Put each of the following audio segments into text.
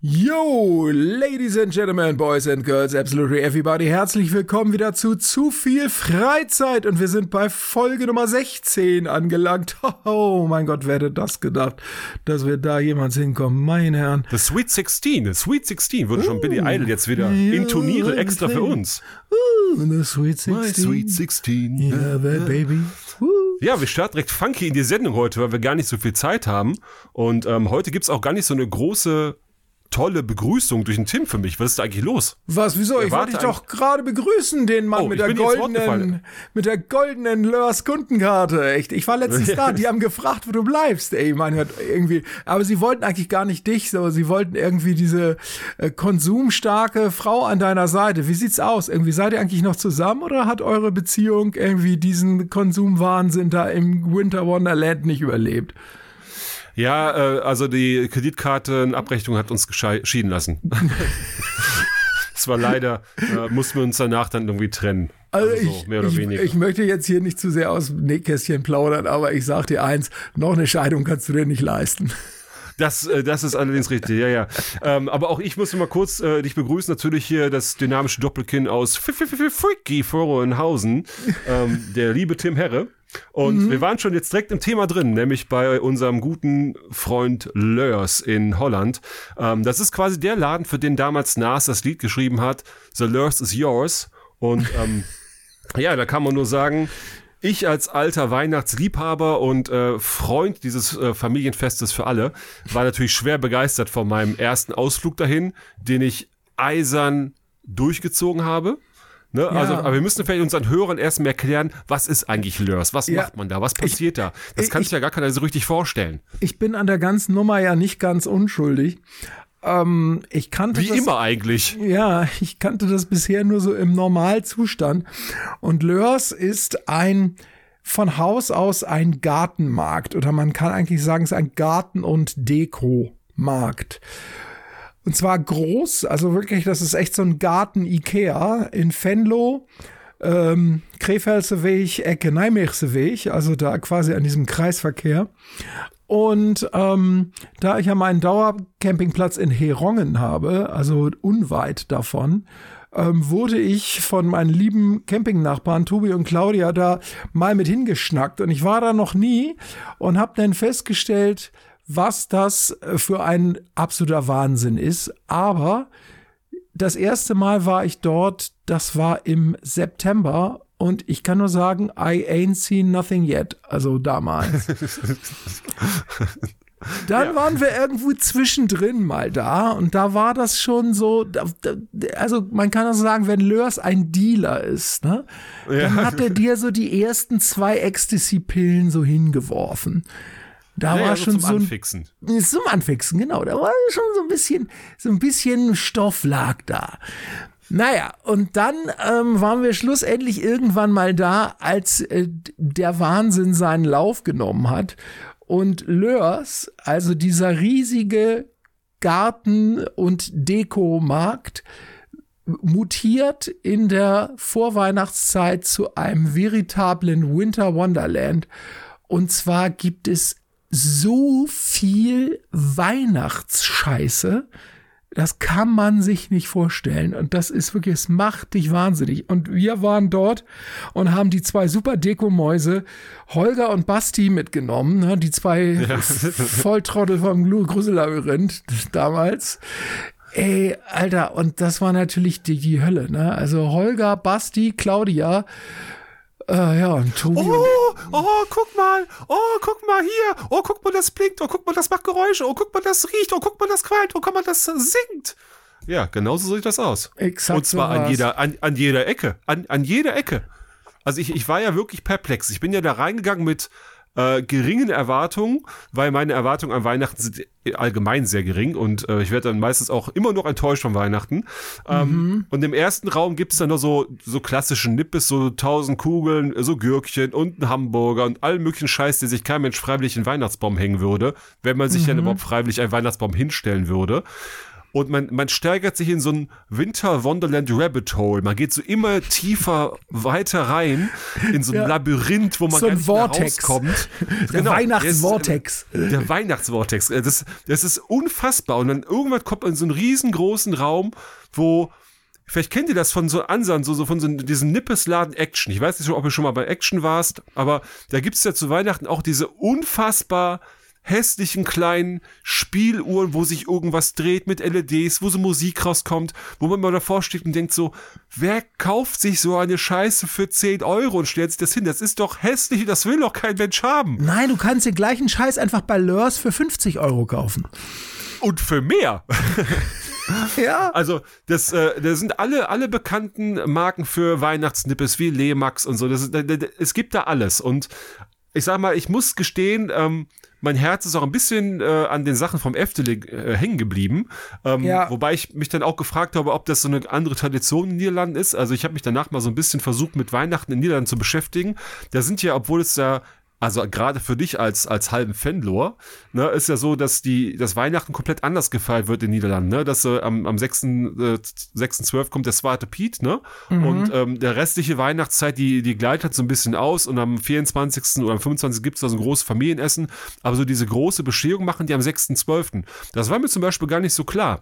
Yo, Ladies and Gentlemen, Boys and Girls, absolutely everybody, herzlich willkommen wieder zu Zu viel Freizeit und wir sind bei Folge Nummer 16 angelangt. Oh mein Gott, wer hätte das gedacht, dass wir da jemals hinkommen, meine Herren. The Sweet 16, The Sweet 16 würde schon Billy Idol jetzt wieder intonieren, extra für uns. Uh, the Sweet 16. My Sweet 16. Yeah, that baby. Uh. Ja, wir starten direkt funky in die Sendung heute, weil wir gar nicht so viel Zeit haben. Und ähm, heute gibt's auch gar nicht so eine große tolle Begrüßung durch den Tim für mich. Was ist da eigentlich los? Was, wieso? Ich wollte dich doch gerade begrüßen, den Mann Oh, mit der goldenen, mit der goldenen Lörs Kundenkarte. Echt, ich war letztens da, die haben gefragt, wo du bleibst. Ey, man hört irgendwie, aber sie wollten eigentlich gar nicht dich, aber sie wollten irgendwie diese äh, konsumstarke Frau an deiner Seite. Wie sieht's aus? Irgendwie seid ihr eigentlich noch zusammen oder hat eure Beziehung irgendwie diesen Konsumwahnsinn da im Winter Wonderland nicht überlebt? Ja, äh, also die Kreditkartenabrechnung hat uns geschei- schieden lassen. Es war leider, äh, mussten wir uns danach dann irgendwie trennen. Also, Also so, ich, mehr oder ich, weniger. ich möchte jetzt hier nicht zu sehr aus dem Nähkästchen plaudern, aber ich sag dir eins, noch eine Scheidung kannst du dir nicht leisten. Das, äh, das ist allerdings richtig, ja, ja. Ähm, aber auch ich muss mal kurz äh, dich begrüßen. Natürlich hier das dynamische Doppelkinn aus Freaky Vorhohenhausen, ähm, der liebe Tim Herre. Und wir waren schon jetzt direkt im Thema drin, nämlich bei unserem guten Freund Leurs in Holland. Ähm, das ist quasi der Laden, für den damals Nas das Lied geschrieben hat, The Leurs is Yours. Und ähm, ja, da kann man nur sagen, ich als alter Weihnachtsliebhaber und äh, Freund dieses äh, Familienfestes für alle war natürlich schwer begeistert von meinem ersten Ausflug dahin, den ich eisern durchgezogen habe. Ne? Also, aber wir müssen vielleicht unseren Hörern erstmal erklären, was ist eigentlich Lörs? Was Ja. macht man da? Was passiert da? Das ich- kann sich ja gar keiner so richtig vorstellen. Ich bin an der ganzen Nummer ja nicht ganz unschuldig. Ähm, ich kannte Wie das, immer eigentlich. Ja, ich kannte das bisher nur so im Normalzustand. Und Lörs ist ein von Haus aus ein Gartenmarkt oder man kann eigentlich sagen, es ist ein Garten- und Dekomarkt. Und zwar groß, also wirklich, das ist echt so ein Garten-Ikea in Venlo, ähm, Krefelse Weg, Ecke Nijmeegse Weg, also da quasi an diesem Kreisverkehr. Und ähm, da ich ja meinen Dauercampingplatz in Herongen habe, also unweit davon, ähm, wurde ich von meinen lieben Campingnachbarn Tobi und Claudia da mal mit hingeschnackt. Und ich war da noch nie und habe dann festgestellt, was das äh, für ein absoluter Wahnsinn ist. Aber das erste Mal war ich dort, das war im September und ich kann nur sagen, I ain't seen nothing yet. Also damals. Dann waren wir irgendwo zwischendrin mal da und da war das schon so, also man kann also sagen, wenn Lörs ein Dealer ist, ne, dann hat er dir so die ersten zwei Ecstasy-Pillen so hingeworfen. Da Ja, war ja, so schon zum so ein, Anfixen. zum Anfixen, genau. Da war schon so ein bisschen, so ein bisschen Stoff lag da. Naja, und dann ähm, waren wir schlussendlich irgendwann mal da, als äh, der Wahnsinn seinen Lauf genommen hat. Und Lörs, also dieser riesige Garten- und Dekomarkt, mutiert in der Vorweihnachtszeit zu einem veritablen Winter Wonderland. Und zwar gibt es so viel Weihnachtsscheiße, das kann man sich nicht vorstellen. Und das ist wirklich, es macht dich wahnsinnig. Und wir waren dort und haben die zwei super Dekomäuse, Holger und Basti, mitgenommen. Ne? Die zwei Volltrottel vom Gru- Grusellabyrinth damals. Ey, Alter, und das war natürlich die, die Hölle, ne? Also Holger, Basti, Claudia, äh, ja, und Tobi. Oh, oh, guck mal, oh, guck mal hier, oh, guck mal, das blinkt, oh, guck mal, das macht Geräusche, oh, guck mal, das riecht, oh, guck mal, das qualmt, oh, guck mal, das singt. Ja, genauso sieht das aus. Exakt Und zwar so an jeder, an, an jeder Ecke, an, an jeder Ecke. Also ich, ich war ja wirklich perplex. Ich bin ja da reingegangen mit äh, geringen Erwartungen, weil meine Erwartungen an Weihnachten sind allgemein sehr gering und äh, ich werde dann meistens auch immer noch enttäuscht von Weihnachten. Ähm, Und im ersten Raum gibt es dann noch so, so klassische Nippes, so tausend Kugeln, so Gürkchen und einen Hamburger und allen möglichen Scheiß, der sich kein Mensch freiwillig in Weihnachtsbaum hängen würde, wenn man sich dann überhaupt freiwillig einen Weihnachtsbaum hinstellen würde. Und man, man steigert sich in so ein Winter Wonderland Rabbit Hole. Man geht so immer tiefer weiter rein in so ein Ja. Labyrinth, wo man So ein ganz nicht Vortex. rauskommt. Der Weihnachtsvortex. Der, der Weihnachtsvortex. Äh, Das, das ist unfassbar. Und dann irgendwann kommt man in so einen riesengroßen Raum, wo Vielleicht kennt ihr das von so Ansern, so, so von so diesem Nippesladen Action. Ich weiß nicht, ob ihr schon mal bei Action warst, aber da gibt's ja zu Weihnachten auch diese unfassbar hässlichen kleinen Spieluhren, wo sich irgendwas dreht mit LEDs, wo so Musik rauskommt, wo man mal davor steht und denkt so, wer kauft sich so eine Scheiße für 10 Euro und stellt sich das hin? Das ist doch hässlich, das will doch kein Mensch haben. Nein, du kannst den gleichen Scheiß einfach bei Lörs für 50 Euro kaufen. Und für mehr. Ja. Also, das, äh, das sind alle, alle bekannten Marken für Weihnachtsnippes wie Lemax und so. Das, ist- da- da- es gibt da alles. Und ich sag mal, ich muss gestehen, ähm, mein Herz ist auch ein bisschen äh, an den Sachen vom Efteling äh, hängen geblieben. Ähm, Ja. Wobei ich mich dann auch gefragt habe, ob das so eine andere Tradition in den Niederlanden ist. Also ich habe mich danach mal so ein bisschen versucht, mit Weihnachten in den Niederlanden zu beschäftigen. Da sind ja, obwohl es da also gerade für dich als, als halben Fenlor, ne, ist ja so, dass die, das Weihnachten komplett anders gefeiert wird in den Niederlanden, ne, dass äh, am, am 6. Äh, 6.12 kommt der zweite Piet, ne, und ähm, der restliche Weihnachtszeit, die, die gleitet so ein bisschen aus und am 24. oder am 25. gibt's da so ein großes Familienessen, aber so diese große Bescherung machen die am 6.12. Das war mir zum Beispiel gar nicht so klar.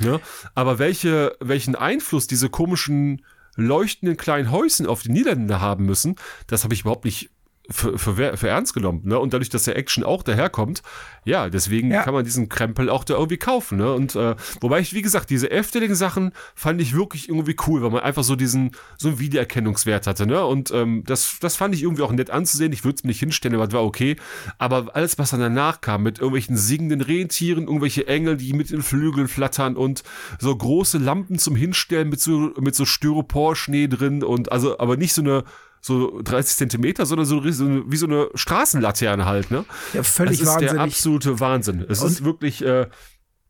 Ne? Aber welche, welchen Einfluss diese komischen leuchtenden kleinen Häuschen auf die Niederländer haben müssen, das habe ich überhaupt nicht für, für, für ernst genommen. Ne? Und dadurch, dass der Action auch daherkommt, ja, deswegen Ja. kann man diesen Krempel auch da irgendwie kaufen. Ne? Und äh, wobei ich, wie gesagt, diese Efteling-Sachen fand ich wirklich irgendwie cool, weil man einfach so diesen, so einen Wiedererkennungswert hatte. Ne? Und ähm, das, das fand ich irgendwie auch nett anzusehen. Ich würde es mir nicht hinstellen, aber das war okay. Aber alles, was dann danach kam, mit irgendwelchen singenden Rentieren, irgendwelche Engel, die mit den Flügeln flattern und so große Lampen zum Hinstellen mit so, mit so Styropor-Schnee drin und also, aber nicht so eine so 30 Zentimeter, sondern so, so wie so eine Straßenlaterne halt, ne? Ja, völlig das ist der wahnsinnig. absolute Wahnsinn. Es ist wirklich, äh,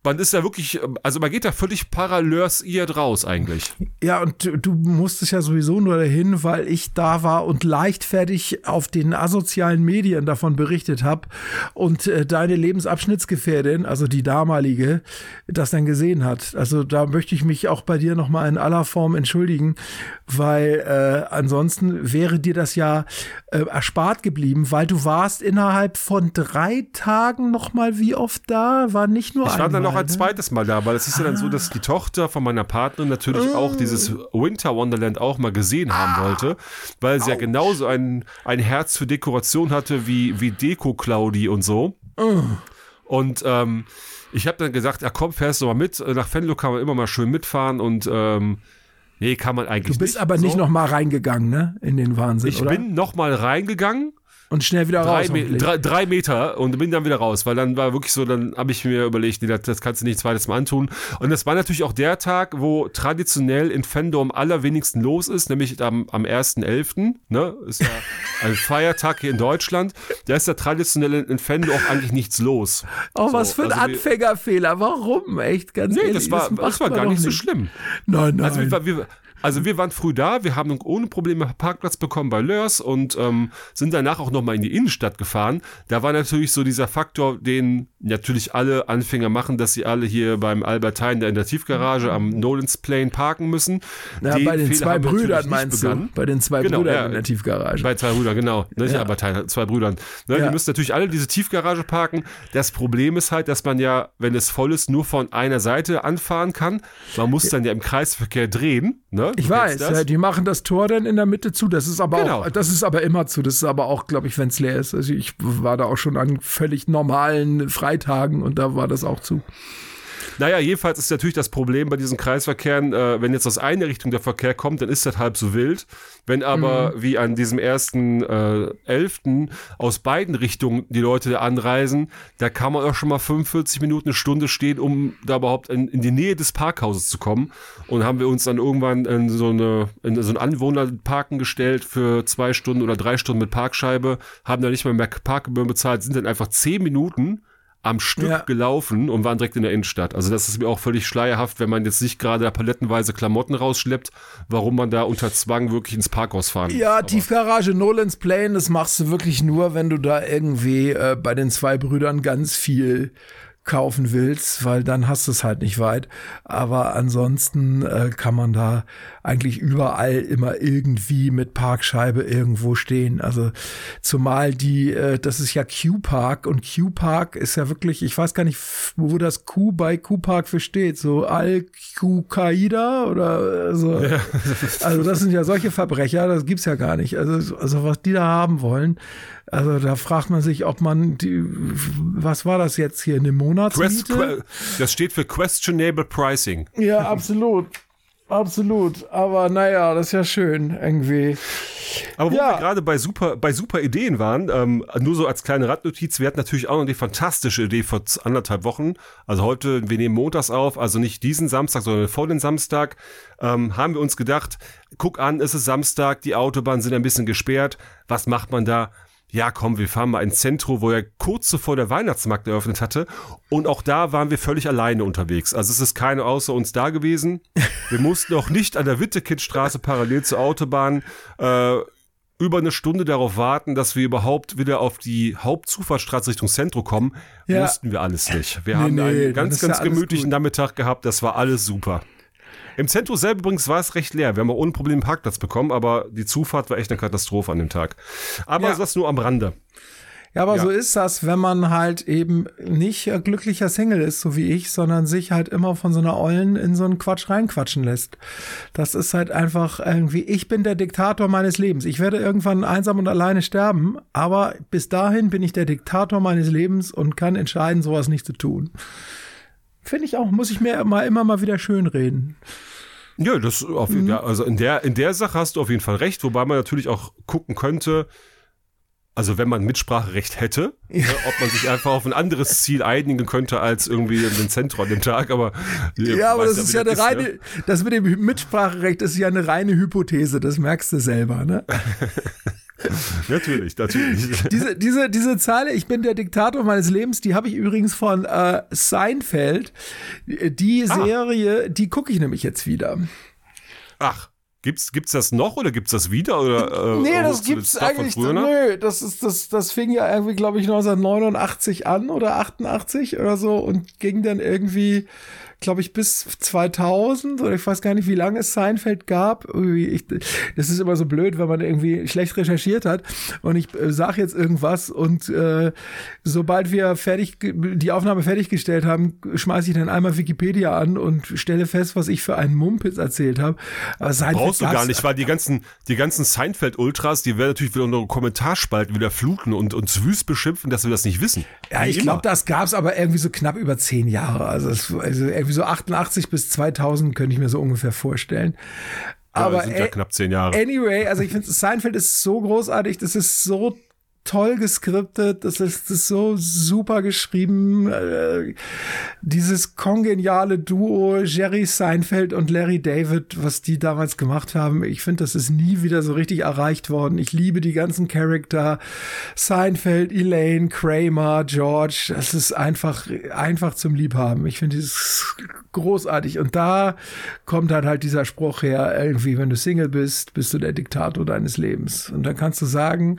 man ist da wirklich, also man geht da völlig parallelisiert raus eigentlich. Ja, und du, du musstest ja sowieso nur dahin, weil ich da war und leichtfertig auf den asozialen Medien davon berichtet habe und äh, deine Lebensabschnittsgefährdin, also die damalige, das dann gesehen hat. Also da möchte ich mich auch bei dir nochmal in aller Form entschuldigen, weil äh, ansonsten wäre dir das ja äh, erspart geblieben, weil du warst innerhalb von drei Tagen nochmal wie oft da? War nicht nur Ich war einmal, ein zweites Mal da, weil es ist ja dann so, dass die Tochter von meiner Partnerin natürlich Oh. auch dieses Winter Wonderland auch mal gesehen Ah. haben wollte, weil sie ja genauso ein, ein Herz für Dekoration hatte wie, wie Deko Claudi und so. Oh. Und ähm, ich habe dann gesagt, ja komm, fährst du mal mit. Nach Venlo kann man immer mal schön mitfahren und ähm, nee, kann man eigentlich Du bist nicht. aber nicht so. noch mal reingegangen, ne? In den Wahnsinn, Ich oder? bin noch mal reingegangen und schnell wieder drei, raus. Me drei, drei Meter und bin dann wieder raus, weil dann war wirklich so, dann habe ich mir überlegt, nee, das, das kannst du nicht zweites Mal antun. Und das war natürlich auch der Tag, wo traditionell in Fendor am allerwenigsten los ist, nämlich am, am 1.11., ne, ist ja ein Feiertag hier in Deutschland, da ist ja traditionell in, Fendor auch eigentlich nichts los. Oh, So, was für ein also Anfängerfehler. Warum? Echt, ganz Nee, ehrlich. das war, macht das war gar doch nicht so schlimm. Nein, nein. Also wir, wir, also wir waren früh da, wir haben ohne Probleme Parkplatz bekommen bei Lörs und ähm, sind danach auch nochmal in die Innenstadt gefahren. Da war natürlich so dieser Faktor, den natürlich alle Anfänger machen, dass sie alle hier beim Albert Heijn in der Tiefgarage am Nolans Plane parken müssen. ja, bei den Fehler zwei Brüdern meinst begangen. du? Bei den zwei Genau, Brüdern ja. in der Tiefgarage. Bei zwei Brüdern, genau. Nicht Ja. aber Teil- zwei Brüdern. Ne, Ja. Die müssen natürlich alle diese Tiefgarage parken. Das Problem ist halt, dass man ja, wenn es voll ist, nur von einer Seite anfahren kann. Man muss dann ja im Kreisverkehr drehen. Ne? ich weiß, ja, die machen das Tor dann in der Mitte zu. Das ist aber Genau. auch, das ist aber immer zu. Das ist aber auch, glaube ich, wenn es leer ist. Also ich war da auch schon an völlig normalen Freitagen und da war das auch zu. Naja, jedenfalls ist natürlich das Problem bei diesen Kreisverkehren, äh, wenn jetzt aus einer Richtung der Verkehr kommt, dann ist das halb so wild. Wenn aber wie an diesem ersten äh, 11. aus beiden Richtungen die Leute anreisen, da kann man auch schon mal 45 Minuten, eine Stunde stehen, um da überhaupt in, in die Nähe des Parkhauses zu kommen. Und haben wir uns dann irgendwann in so, eine, in so ein Anwohnerparken gestellt für zwei Stunden oder drei Stunden mit Parkscheibe, haben da nicht mal mehr Parkgebühren bezahlt, sind dann einfach zehn Minuten am Stück Ja. gelaufen und waren direkt in der Innenstadt. Also das ist mir auch völlig schleierhaft, wenn man jetzt nicht gerade palettenweise Klamotten rausschleppt, warum man da unter Zwang wirklich ins Parkhaus fahren muss. Ja, Tiefgarage Nolans Plane, das machst du wirklich nur, wenn du da irgendwie äh, bei den zwei Brüdern ganz viel kaufen willst, weil dann hast du es halt nicht weit. Aber ansonsten äh, kann man da eigentlich überall immer irgendwie mit Parkscheibe irgendwo stehen. Also zumal die, äh, das ist ja Q-Park und Q-Park ist ja wirklich, ich weiß gar nicht, wo das Q bei Q-Park für steht, so Al-Qaida oder so. Ja. Also das sind ja solche Verbrecher, das gibt's ja gar nicht. Also, also was die da haben wollen, also da fragt man sich, ob man die, was war das jetzt hier, eine Monatsmiete? das steht für Questionable Pricing. Ja, absolut. Absolut. Aber naja, das ist ja schön irgendwie. Aber wo ja. wir gerade bei super, bei super Ideen waren, ähm, nur so als kleine Randnotiz, wir hatten natürlich auch noch die fantastische Idee vor anderthalb Wochen. Also heute, wir nehmen montags auf, also nicht diesen Samstag, sondern vor den Samstag, ähm, haben wir uns gedacht, guck an, es ist Samstag, die Autobahnen sind ein bisschen gesperrt. Was macht man da? Ja komm, wir fahren mal ins Zentrum, wo er kurz zuvor der Weihnachtsmarkt eröffnet hatte. Und auch da waren wir völlig alleine unterwegs. Also es ist keine außer uns da gewesen. Wir mussten auch nicht an der Wittekindstraße parallel zur Autobahn äh, über eine Stunde darauf warten, dass wir überhaupt wieder auf die Hauptzufahrtsstraße Richtung Zentrum kommen. Ja. Mussten wir alles nicht. Wir nee, haben nee, einen ganz, ganz gemütlichen Nachmittag gehabt. Das war alles super. Im Zentrum selber übrigens war es recht leer. Wir haben auch ohne Probleme einen Parkplatz bekommen, aber die Zufahrt war echt eine Katastrophe an dem Tag. Aber ja. das nur am Rande. Ja, aber ja. so ist das, wenn man halt eben nicht glücklicher Single ist, so wie ich, sondern sich halt immer von so einer Ollen in so einen Quatsch reinquatschen lässt. Das ist halt einfach irgendwie, ich bin der Diktator meines Lebens. Ich werde irgendwann einsam und alleine sterben, aber bis dahin bin ich der Diktator meines Lebens und kann entscheiden, sowas nicht zu tun. Finde ich auch, muss ich mir mal immer mal wieder schön reden. Ja, das auf, mhm. ja, also in der, in der Sache hast du auf jeden Fall recht, wobei man natürlich auch gucken könnte, also wenn man Mitspracherecht hätte, ja. ne, ob man sich einfach auf ein anderes Ziel einigen könnte als irgendwie in den Zentrum an dem Tag, aber ja, aber das ist ja eine ist, reine, ja. das mit dem Mitspracherecht ist ja eine reine Hypothese, das merkst du selber, ne? natürlich, natürlich. Diese, diese, diese Zeile, ich bin der Diktator meines Lebens, die habe ich übrigens von äh, Seinfeld. Die ah. Serie, die gucke ich nämlich jetzt wieder. Ach. Gibt's, gibt's das noch oder gibt's das wieder? Oder, äh, nee, das gibt's eigentlich. Nö, das ist, das, das fing ja irgendwie, glaube ich, 1989 an oder 88 oder so und ging dann irgendwie glaube ich, bis 2000 oder ich weiß gar nicht, wie lange es Seinfeld gab. Ich, das ist immer so blöd, wenn man irgendwie schlecht recherchiert hat und ich äh, sage jetzt irgendwas und äh, sobald wir fertig die Aufnahme fertiggestellt haben, schmeiße ich dann einmal Wikipedia an und stelle fest, was ich für einen Mumpitz erzählt habe. Brauchst du gar nicht, weil die ganzen die ganzen Seinfeld Ultras, die werden natürlich wieder unsere Kommentarspalten wieder fluten und uns wüst beschimpfen, dass wir das nicht wissen. Ja, ich glaube, das gab's aber irgendwie so knapp über zehn Jahre. Also, es, also irgendwie irgendwie so 88 bis 2000 könnte ich mir so ungefähr vorstellen. Aber ja, sind ja knapp zehn Jahre. Anyway, also ich finde, Seinfeld ist so großartig, das ist so toll geskriptet, das ist, das ist so super geschrieben. Äh, dieses kongeniale Duo Jerry Seinfeld und Larry David, was die damals gemacht haben, ich finde, das ist nie wieder so richtig erreicht worden. Ich liebe die ganzen Charakter. Seinfeld, Elaine, Kramer, George, das ist einfach, einfach zum Liebhaben. Ich finde es großartig. Und da kommt halt halt dieser Spruch her, irgendwie, wenn du Single bist, bist du der Diktator deines Lebens. Und dann kannst du sagen,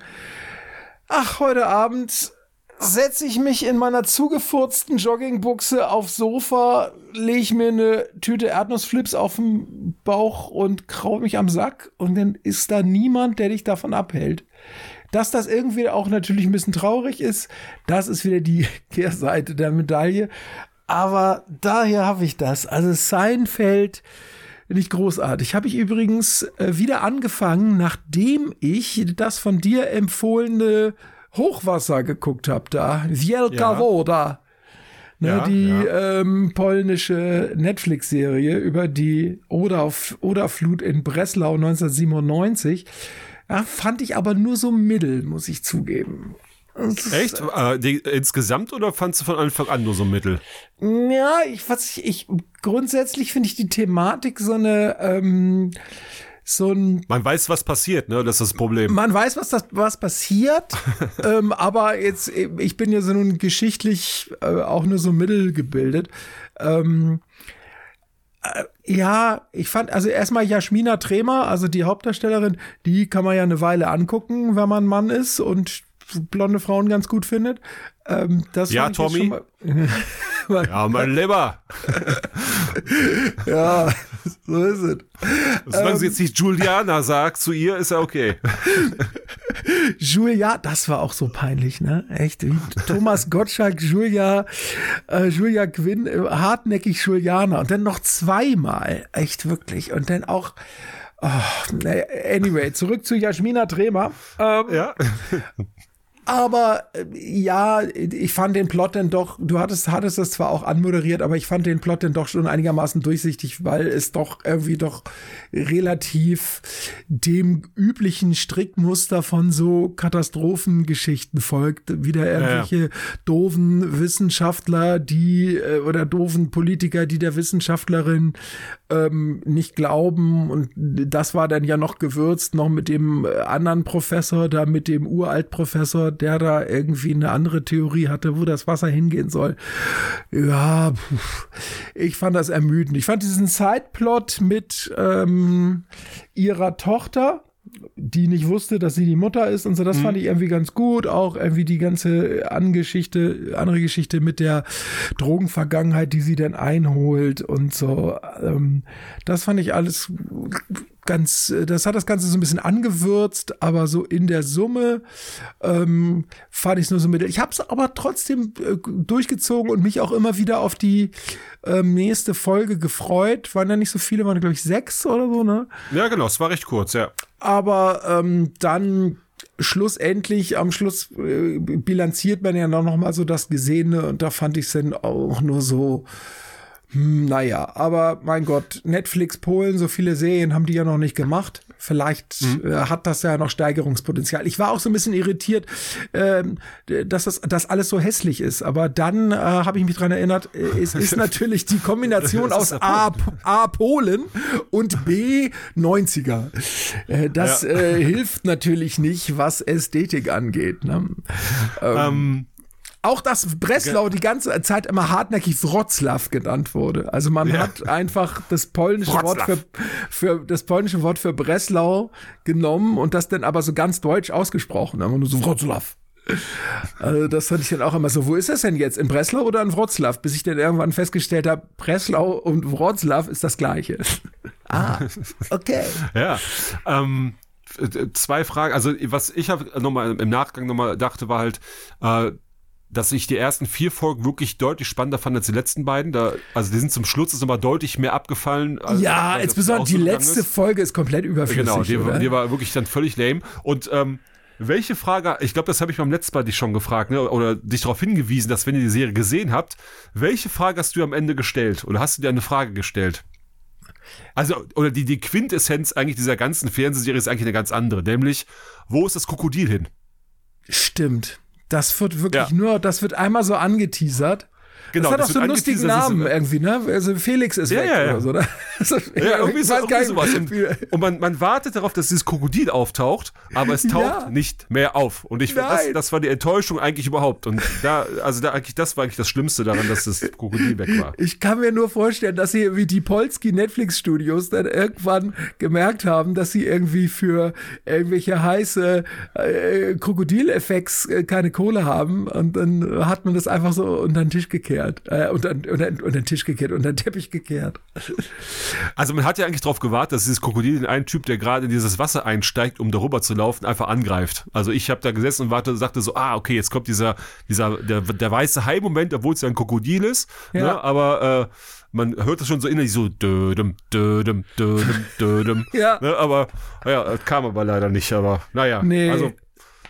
ach, heute Abend setze ich mich in meiner zugefurzten Joggingbuchse aufs Sofa, lege mir eine Tüte Erdnussflips auf den Bauch und kraue mich am Sack und dann ist da niemand, der dich davon abhält. Dass das irgendwie auch natürlich ein bisschen traurig ist, das ist wieder die Kehrseite der Medaille. Aber daher habe ich das. Also Seinfeld nicht großartig. Habe ich übrigens äh, wieder angefangen, nachdem ich das von dir empfohlene Hochwasser geguckt habe da. Wielka Woda. Ne, ja, die ja. Ähm, polnische Netflix-Serie über die Oder Oderflut in Breslau 1997. Ja, fand ich aber nur so mittel, muss ich zugeben. Echt? Äh, die, insgesamt oder fandst du von Anfang an nur so mittel? Ja, ich, was ich, ich grundsätzlich finde ich die Thematik so eine, ähm, so ein. Man weiß, was passiert, ne? Das ist das Problem. Man weiß, was das, was passiert. ähm, aber jetzt, ich bin ja so nun geschichtlich äh, auch nur so mittelgebildet. Ähm, äh, ja, ich fand, also erstmal Jasmina Tremer, also die Hauptdarstellerin, die kann man ja eine Weile angucken, wenn man Mann ist und blonde Frauen ganz gut findet. Ähm, das ja, Tommy. ja, mein Lieber. ja, so ist es. Solange ähm, sie jetzt nicht Juliana sagt zu ihr, ist er okay. Julia, das war auch so peinlich, ne? Echt. Thomas Gottschalk, Julia, äh, Julia Quinn, äh, hartnäckig Juliana und dann noch zweimal. Echt wirklich. Und dann auch. Oh, anyway, zurück zu Jasmina Tremer. Ähm, ja. Aber äh, ja, ich fand den Plot dann doch, du hattest, hattest das zwar auch anmoderiert, aber ich fand den Plot dann doch schon einigermaßen durchsichtig, weil es doch irgendwie doch relativ dem üblichen Strickmuster von so Katastrophengeschichten folgt. Wieder irgendwelche ja. doofen Wissenschaftler, die äh, oder doofen Politiker, die der Wissenschaftlerin ähm, nicht glauben. Und das war dann ja noch gewürzt, noch mit dem äh, anderen Professor, da mit dem Uraltprofessor, der da irgendwie eine andere Theorie hatte, wo das Wasser hingehen soll. Ja, ich fand das ermüdend. Ich fand diesen Sideplot mit ähm, ihrer Tochter, die nicht wusste, dass sie die Mutter ist und so, das mhm. fand ich irgendwie ganz gut. Auch irgendwie die ganze Angeschichte, andere Geschichte mit der Drogenvergangenheit, die sie dann einholt und so. Ähm, das fand ich alles ganz, das hat das Ganze so ein bisschen angewürzt, aber so in der Summe ähm, fand ich es nur so mittel. Ich habe es aber trotzdem äh, durchgezogen und mich auch immer wieder auf die ähm, nächste Folge gefreut. Waren da nicht so viele, waren glaube ich sechs oder so, ne? Ja, genau, es war recht kurz, ja. Aber ähm, dann schlussendlich am Schluss äh, bilanziert man ja noch mal so das Gesehene und da fand ich es dann auch nur so hm, naja, aber mein Gott, Netflix Polen, so viele Serien haben die ja noch nicht gemacht. Vielleicht mhm. äh, hat das ja noch Steigerungspotenzial. Ich war auch so ein bisschen irritiert, äh, dass das dass alles so hässlich ist. Aber dann äh, habe ich mich dran erinnert, äh, es ist natürlich die Kombination aus A, A Polen und B 90er. Äh, das ja. äh, hilft natürlich nicht, was Ästhetik angeht. Ne? Ähm, ähm auch dass Breslau die ganze Zeit immer hartnäckig Wroclaw genannt wurde. Also man ja. hat einfach das polnische Wroclaw. Wort für, für das polnische Wort für Breslau genommen und das dann aber so ganz deutsch ausgesprochen. Aber nur so Wroclaw. Also das hatte ich dann auch immer so, wo ist das denn jetzt? In Breslau oder in Wroclaw? Bis ich dann irgendwann festgestellt habe, Breslau und Wroclaw ist das gleiche. ah, okay. Ja, ähm, zwei Fragen. Also was ich habe nochmal im Nachgang nochmal dachte, war halt, äh, dass ich die ersten vier Folgen wirklich deutlich spannender fand als die letzten beiden. Da, also die sind zum Schluss ist nochmal deutlich mehr abgefallen. Als, ja, insbesondere die letzte ist. Folge ist komplett überflüssig. Genau, die, die war wirklich dann völlig lame. Und ähm, welche Frage, ich glaube, das habe ich beim letzten Mal dich schon gefragt, ne, oder dich darauf hingewiesen, dass wenn ihr die Serie gesehen habt, welche Frage hast du am Ende gestellt? Oder hast du dir eine Frage gestellt? Also, oder die, die Quintessenz eigentlich dieser ganzen Fernsehserie ist eigentlich eine ganz andere, nämlich, wo ist das Krokodil hin? Stimmt. Das wird wirklich ja. nur, das wird einmal so angeteasert. Genau, das hat auch so einen lustigen Namen irgendwie, ne? Also Felix ist ja, weg ja, ja. oder so, ne? ja, irgendwie, so, irgendwie sowas. Und, und man, man, wartet darauf, dass dieses Krokodil auftaucht, aber es taucht nicht mehr auf. Und ich das, das war die Enttäuschung eigentlich überhaupt. Und da, also da eigentlich, das war eigentlich das Schlimmste daran, dass das Krokodil weg war. Ich kann mir nur vorstellen, dass sie wie die Polski Netflix Studios dann irgendwann gemerkt haben, dass sie irgendwie für irgendwelche heiße äh, Krokodileffekts äh, keine Kohle haben. Und dann hat man das einfach so unter den Tisch gekehrt gekehrt. Äh, unter, unter, unter den Tisch gekehrt, unter den Teppich gekehrt. Also man hat ja eigentlich darauf gewartet, dass dieses Krokodil den einen Typ, der gerade in dieses Wasser einsteigt, um darüber zu laufen, einfach angreift. Also ich habe da gesessen und warte, sagte so, ah, okay, jetzt kommt dieser, dieser, der, der weiße Hai-Moment, obwohl es ja ein Krokodil ist. Ja. Ne? Aber äh, man hört das schon so innerlich so dödem, dödem, dödem, dödem. ja. Ne? Aber ja, kam aber leider nicht. Aber naja, nee. also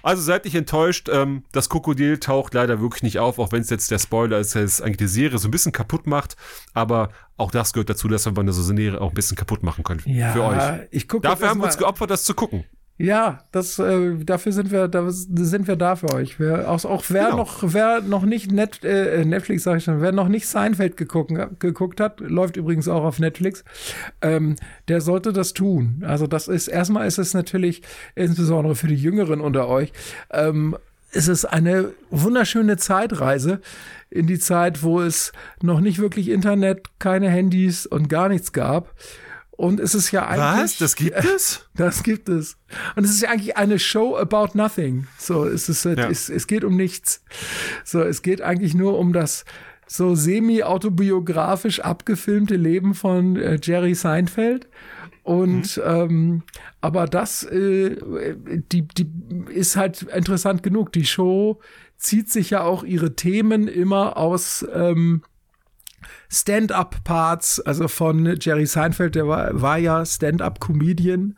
also seid nicht enttäuscht, ähm, das Krokodil taucht leider wirklich nicht auf, auch wenn es jetzt der Spoiler ist, der es eigentlich die Serie so ein bisschen kaputt macht. Aber auch das gehört dazu, dass wir eine so Serie auch ein bisschen kaputt machen können. Ja, für euch. Ich Dafür haben wir uns geopfert, das zu gucken. Ja, das, äh, dafür sind wir, da sind wir da für euch. Wer, auch, auch wer genau. noch, wer noch nicht Net, äh, Netflix, sag ich schon, wer noch nicht Seinfeld geguckt, geguckt hat, läuft übrigens auch auf Netflix, ähm, der sollte das tun. Also das ist, erstmal ist es natürlich, insbesondere für die Jüngeren unter euch, ähm, ist es eine wunderschöne Zeitreise in die Zeit, wo es noch nicht wirklich Internet, keine Handys und gar nichts gab Und es ist ja eigentlich. Was? Das gibt es? Das gibt es. Und es ist ja eigentlich eine Show about nothing. So, es ist, ja. es, es geht um nichts. So, es geht eigentlich nur um das so semi-autobiografisch abgefilmte Leben von äh, Jerry Seinfeld. Und mhm. ähm, aber das, äh, die, die ist halt interessant genug. Die Show zieht sich ja auch ihre Themen immer aus ähm, Stand-up-Parts, also von Jerry Seinfeld, der war, war ja Stand-up-Comedian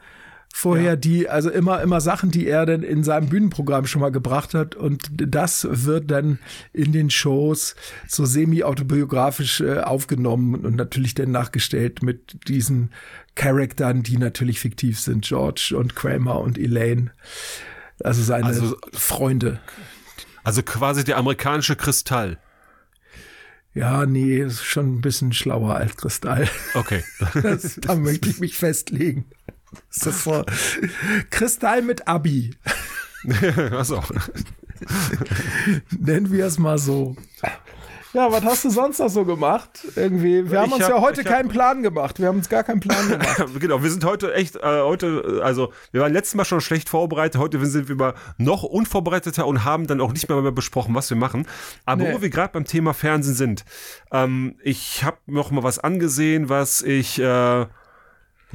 vorher, ja. die, also immer, immer Sachen, die er dann in seinem Bühnenprogramm schon mal gebracht hat. Und das wird dann in den Shows so semi-autobiografisch äh, aufgenommen und natürlich dann nachgestellt mit diesen Charaktern, die natürlich fiktiv sind. George und Kramer und Elaine. Also seine also, Freunde. Also quasi der amerikanische Kristall. Ja, nee, ist schon ein bisschen schlauer als Kristall. Okay. Das, da möchte ich mich festlegen. Das ist so Kristall mit Abi. Achso. Nennen wir es mal so. Ja, was hast du sonst noch so gemacht? Irgendwie, wir haben ich uns hab, ja heute keinen hab, Plan gemacht. Wir haben uns gar keinen Plan gemacht. genau, wir sind heute echt, äh, heute, also wir waren letztes Mal schon schlecht vorbereitet. Heute sind wir mal noch unvorbereiteter und haben dann auch nicht mehr, mehr besprochen, was wir machen. Aber nee. wo wir gerade beim Thema Fernsehen sind, ähm, ich habe noch mal was angesehen, was ich äh,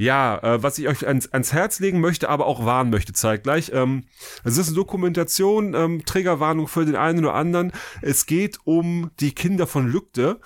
ja, äh, was ich euch ans, ans Herz legen möchte, aber auch warnen möchte zeitgleich. Ähm, es ist eine Dokumentation, ähm, Trägerwarnung für den einen oder anderen. Es geht um die Kinder von Lückte.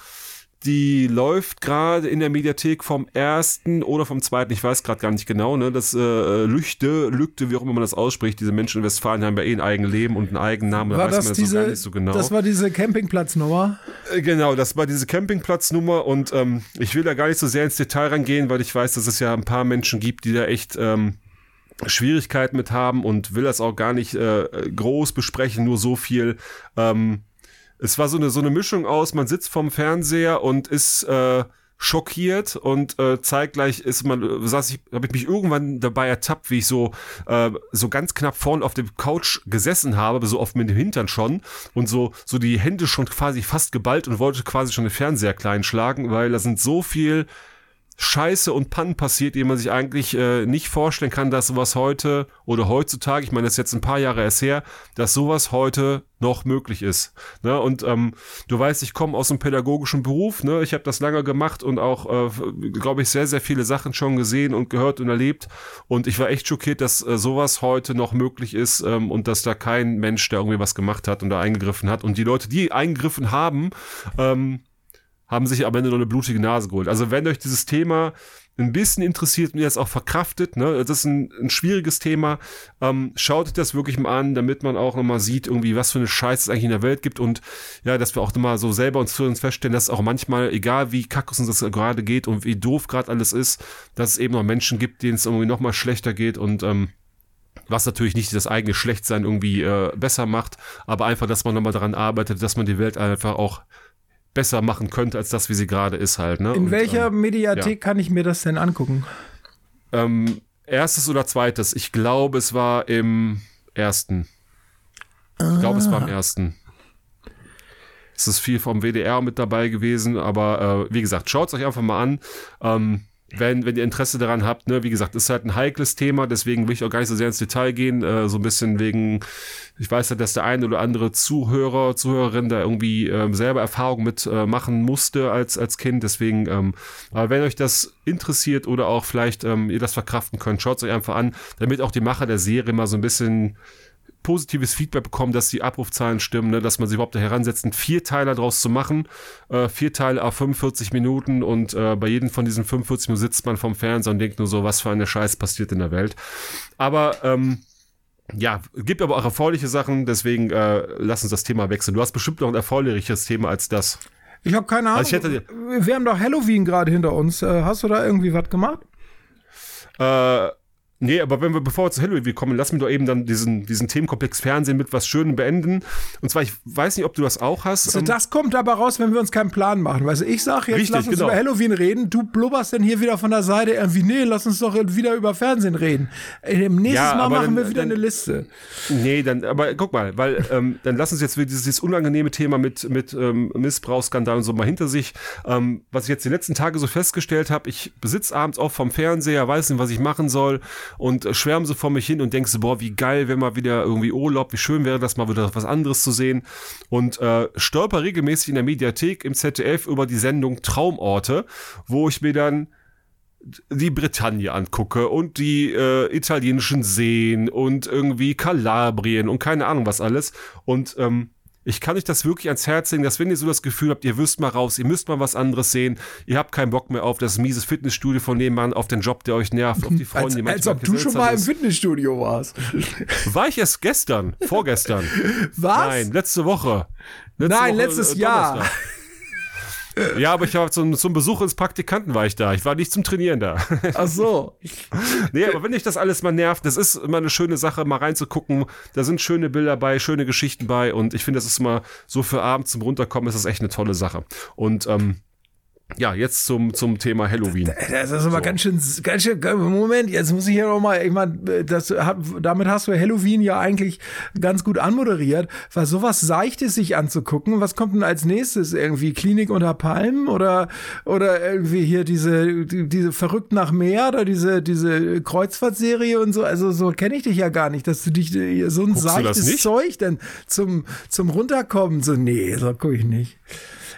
Die läuft gerade in der Mediathek vom ersten oder vom zweiten, ich weiß gerade gar nicht genau, ne? Das äh, Lüchte, Lügte, wie auch immer man das ausspricht. Diese Menschen in Westfalen haben ja eh ein eigenes Leben und einen eigenen Namen, da war weiß das man das diese, gar nicht so genau. Das war diese Campingplatznummer? Äh, genau, das war diese Campingplatznummer und ähm, ich will da gar nicht so sehr ins Detail reingehen, weil ich weiß, dass es ja ein paar Menschen gibt, die da echt ähm, Schwierigkeiten mit haben und will das auch gar nicht äh, groß besprechen, nur so viel. Ähm, es war so eine, so eine Mischung aus, man sitzt vorm Fernseher und ist äh, schockiert und äh, zeitgleich ist man, saß ich, habe ich mich irgendwann dabei ertappt, wie ich so äh, so ganz knapp vorne auf dem Couch gesessen habe, so oft mit dem Hintern schon und so so die Hände schon quasi fast geballt und wollte quasi schon den Fernseher klein schlagen, weil da sind so viel Scheiße und Pannen passiert, die man sich eigentlich äh, nicht vorstellen kann, dass sowas heute oder heutzutage, ich meine, das ist jetzt ein paar Jahre erst her, dass sowas heute noch möglich ist. Ne? Und ähm, du weißt, ich komme aus einem pädagogischen Beruf, ne? ich habe das lange gemacht und auch, äh, glaube ich, sehr, sehr viele Sachen schon gesehen und gehört und erlebt. Und ich war echt schockiert, dass äh, sowas heute noch möglich ist ähm, und dass da kein Mensch, der irgendwie was gemacht hat und da eingegriffen hat. Und die Leute, die eingegriffen haben, ähm, haben sich am Ende noch eine blutige Nase geholt. Also wenn euch dieses Thema ein bisschen interessiert und ihr es auch verkraftet, ne, das ist ein, ein schwieriges Thema, ähm, schaut das wirklich mal an, damit man auch nochmal sieht, irgendwie, was für eine Scheiße es eigentlich in der Welt gibt und ja, dass wir auch nochmal so selber uns für uns feststellen, dass auch manchmal, egal wie kack uns das gerade geht und wie doof gerade alles ist, dass es eben noch Menschen gibt, denen es irgendwie nochmal schlechter geht und ähm, was natürlich nicht das eigene Schlechtsein irgendwie äh, besser macht, aber einfach, dass man nochmal daran arbeitet, dass man die Welt einfach auch besser machen könnte, als das, wie sie gerade ist halt. Ne? In Und, welcher ähm, Mediathek ja. kann ich mir das denn angucken? Ähm, erstes oder zweites? Ich glaube, es war im ersten. Ich glaube, es war im ah. ersten. Es ist viel vom WDR mit dabei gewesen, aber äh, wie gesagt, schaut es euch einfach mal an. Ähm, wenn, wenn ihr Interesse daran habt, ne, wie gesagt, ist halt ein heikles Thema, deswegen will ich auch gar nicht so sehr ins Detail gehen, äh, so ein bisschen wegen, ich weiß ja, dass der eine oder andere Zuhörer, Zuhörerin da irgendwie ähm, selber Erfahrung mit äh, machen musste als, als Kind, deswegen, ähm, aber wenn euch das interessiert oder auch vielleicht ähm, ihr das verkraften könnt, schaut es euch einfach an, damit auch die Macher der Serie mal so ein bisschen positives Feedback bekommen, dass die Abrufzahlen stimmen, ne, dass man sich überhaupt da heransetzt, einen Vierteiler draus zu machen. Äh, vier Teile auf 45 Minuten und äh, bei jedem von diesen 45 Minuten sitzt man vom Fernseher und denkt nur so, was für eine Scheiß passiert in der Welt. Aber ähm, ja, gibt aber auch erfreuliche Sachen, deswegen äh, lass uns das Thema wechseln. Du hast bestimmt noch ein erfreulicheres Thema als das. Ich habe keine Ahnung. Also hätte, wir haben doch Halloween gerade hinter uns. Äh, hast du da irgendwie was gemacht? Äh, Nee, aber wenn wir, bevor wir zu Halloween kommen, lass mir doch eben dann diesen, diesen Themenkomplex Fernsehen mit was Schönem beenden. Und zwar, ich weiß nicht, ob du das auch hast. Also das kommt aber raus, wenn wir uns keinen Plan machen. Weißt du, ich sag jetzt, Richtig, lass uns genau. über Halloween reden. Du blubberst dann hier wieder von der Seite irgendwie, nee, lass uns doch wieder über Fernsehen reden. Im nächsten ja, Mal machen dann, wir wieder dann, eine Liste. Nee, dann, aber guck mal, weil, ähm, dann lass uns jetzt dieses, dieses unangenehme Thema mit, mit ähm, Missbrauchsskandal und so mal hinter sich. Ähm, was ich jetzt die letzten Tage so festgestellt habe, ich besitze abends auch vom Fernseher, weiß nicht, was ich machen soll und schwärme so vor mich hin und denke so, boah, wie geil wäre mal wieder irgendwie Urlaub, wie schön wäre das mal wieder was anderes zu sehen. Und äh, stolper regelmäßig in der Mediathek im ZDF über die Sendung Traumorte, wo ich mir dann die Bretagne angucke und die äh, italienischen Seen und irgendwie Kalabrien und keine Ahnung was alles. Und ähm, ich kann euch das wirklich ans Herz legen, dass wenn ihr so das Gefühl habt, ihr müsst mal raus, ihr müsst mal was anderes sehen, ihr habt keinen Bock mehr auf das mieses Fitnessstudio von nebenan, auf den Job, der euch nervt, auf die Freunde, die Als, als ob du schon mal im Fitnessstudio warst. War ich erst gestern, vorgestern. Was? Nein, letzte Woche. Letzte Nein, Woche, letztes äh, Jahr. Ja, aber ich war zum, zum Besuch ins Praktikanten war ich da. Ich war nicht zum Trainieren da. Ach so. nee, aber wenn dich das alles mal nervt, das ist immer eine schöne Sache, mal reinzugucken. Da sind schöne Bilder bei, schöne Geschichten bei und ich finde, das ist immer so für abends zum Runterkommen, ist das echt eine tolle Sache. Und ähm, ja, jetzt zum, zum Thema Halloween. Das ist aber so. ganz schön, ganz schön, Moment, jetzt muss ich hier nochmal, ich meine, das, damit hast du Halloween ja eigentlich ganz gut anmoderiert, weil sowas Seichtes sich anzugucken. Was kommt denn als nächstes? Irgendwie Klinik unter Palmen oder, oder irgendwie hier diese, diese Verrückt nach Meer oder diese, diese Kreuzfahrtserie und so. Also so kenne ich dich ja gar nicht, dass du dich so ein Guckst seichtes Zeug denn zum, zum Runterkommen, so, nee, so gucke ich nicht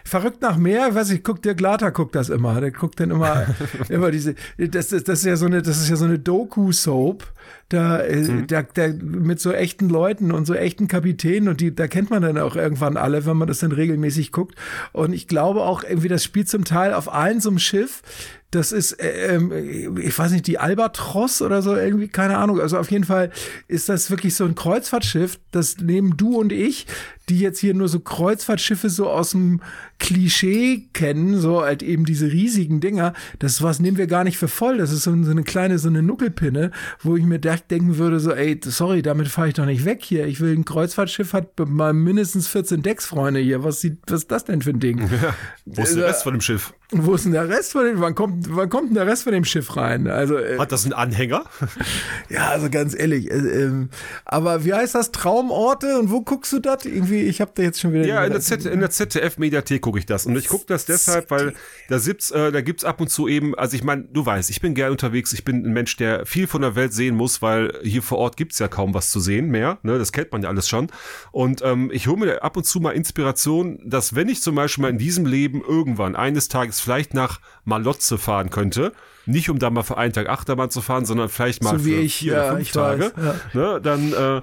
verrückt nach mehr, weiß ich, guckt der Glater guckt das immer. Der guckt dann immer, immer diese, das, das, das ist ja so eine, das ist ja so eine Doku-Soap. Da, äh, mhm. da, da, mit so echten Leuten und so echten Kapitänen und die, da kennt man dann auch irgendwann alle, wenn man das dann regelmäßig guckt. Und ich glaube auch irgendwie, das spielt zum Teil auf allen so einem Schiff. Das ist, äh, ähm, ich weiß nicht, die Albatros oder so, irgendwie, keine Ahnung. Also auf jeden Fall ist das wirklich so ein Kreuzfahrtschiff, das neben du und ich, die jetzt hier nur so Kreuzfahrtschiffe so aus dem Klischee kennen, so halt eben diese riesigen Dinger, das was nehmen wir gar nicht für voll. Das ist so, eine kleine, so eine Nuckelpinne, wo ich mir denken würde, so, ey, sorry, damit fahre ich doch nicht weg hier. Ich will ein Kreuzfahrtschiff, hat mal mindestens 14 Decksfreunde hier. Was, sieht, was ist das denn für ein Ding? Ja, wo ist der Rest von dem Schiff? Wo ist denn der Rest von dem, wann kommt, wann kommt denn der Rest von dem Schiff rein? Also, äh, Hat das einen Anhänger? ja, also ganz ehrlich, äh, äh, aber wie heißt das? Traumorte und wo guckst du das? Irgendwie, ich habe da jetzt schon wieder. Ja, in der, in der ZDF-Mediathek gucke ich das. Und ich gucke das deshalb, weil da gibt's, äh, da gibt's ab und zu eben, also ich meine, du weißt, ich bin gern unterwegs, ich bin ein Mensch, der viel von der Welt sehen muss, weil hier vor Ort gibt's ja kaum was zu sehen mehr. Ne? Das kennt man ja alles schon. Und ähm, ich hole mir ab und zu mal Inspiration, dass wenn ich zum Beispiel mal in diesem Leben irgendwann eines Tages vielleicht nach Malotze fahren könnte, nicht um da mal für einen Tag Achterbahn zu fahren, sondern vielleicht mal so für ich, vier ja, oder fünf Tage, weiß, ja. ne, dann äh,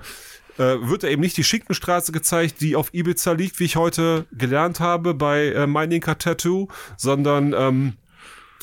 äh, wird da eben nicht die Schinkenstraße gezeigt, die auf Ibiza liegt, wie ich heute gelernt habe bei äh, Mining Tattoo, sondern ähm,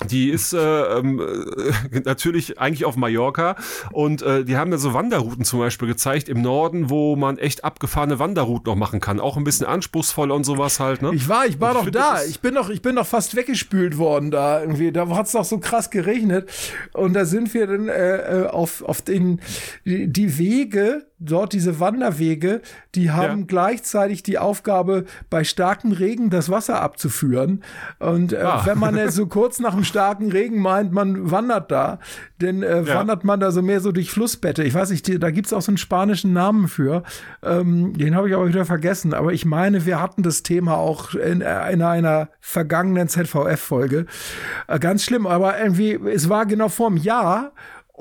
die ist äh, ähm, äh, natürlich eigentlich auf Mallorca und äh, die haben da so Wanderrouten zum Beispiel gezeigt im Norden, wo man echt abgefahrene Wanderrouten noch machen kann. Auch ein bisschen anspruchsvoller und sowas halt. Ne? Ich war, ich war doch da. Ich bin doch, ich bin doch fast weggespült worden da irgendwie. Da hat es doch so krass geregnet und da sind wir dann äh, äh auf auf den die Wege dort diese Wanderwege, die haben ja. gleichzeitig die Aufgabe, bei starkem Regen das Wasser abzuführen. Und äh, ah. wenn man so kurz nach dem starken Regen meint, man wandert da, dann äh, ja. wandert man da so mehr so durch Flussbette. Ich weiß nicht, da gibt's auch so einen spanischen Namen für. Ähm, den habe ich aber wieder vergessen. Aber ich meine, wir hatten das Thema auch in, äh, in einer vergangenen ZVF-Folge. Äh, ganz schlimm, aber irgendwie, es war genau vor einem Jahr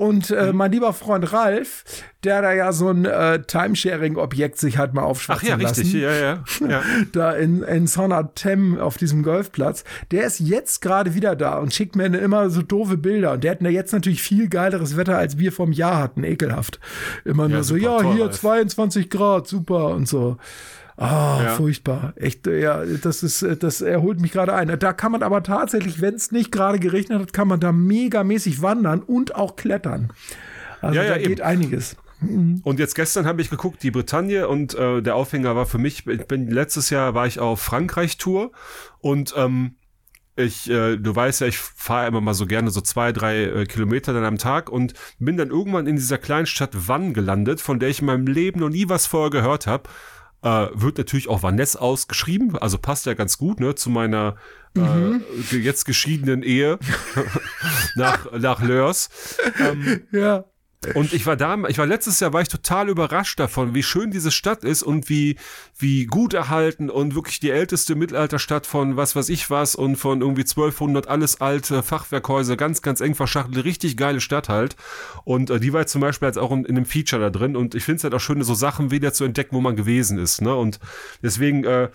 und äh, mhm. mein lieber Freund Ralf, der da ja so ein äh, Timesharing-Objekt sich halt mal aufschwatzen Ach ja, lassen. richtig, ja, ja. ja. da in, in Tem auf diesem Golfplatz. Der ist jetzt gerade wieder da und schickt mir immer so doofe Bilder. Und der hat ja jetzt natürlich viel geileres Wetter, als wir vom Jahr hatten. Ekelhaft. Immer ja, nur so, ja, hier Ralf. 22 Grad, super und so. Ah, oh, ja. furchtbar. Echt, ja, das ist, das erholt mich gerade ein. Da kann man aber tatsächlich, wenn es nicht gerade geregnet hat, kann man da megamäßig wandern und auch klettern. Also ja, ja, da eben. geht einiges. Mhm. Und jetzt gestern habe ich geguckt, die Bretagne und äh, der Aufhänger war für mich, ich bin letztes Jahr war ich auf Frankreich-Tour und ähm, ich, äh, du weißt ja, ich fahre immer mal so gerne so zwei, drei äh, Kilometer dann am Tag und bin dann irgendwann in dieser kleinen Stadt Wann gelandet, von der ich in meinem Leben noch nie was vorher gehört habe. Äh, wird natürlich auch Vaness ausgeschrieben, also passt ja ganz gut ne, zu meiner mhm. äh, jetzt geschiedenen Ehe nach, nach Lörs. Ähm, ja. Und ich war da, ich war letztes Jahr, war ich total überrascht davon, wie schön diese Stadt ist und wie, wie gut erhalten und wirklich die älteste Mittelalterstadt von was weiß ich was und von irgendwie 1200 alles alte Fachwerkhäuser, ganz, ganz eng verschachtelt, richtig geile Stadt halt. Und äh, die war jetzt zum Beispiel jetzt auch in, in einem Feature da drin und ich finde es halt auch schön, so Sachen wieder zu entdecken, wo man gewesen ist, ne? Und deswegen, äh,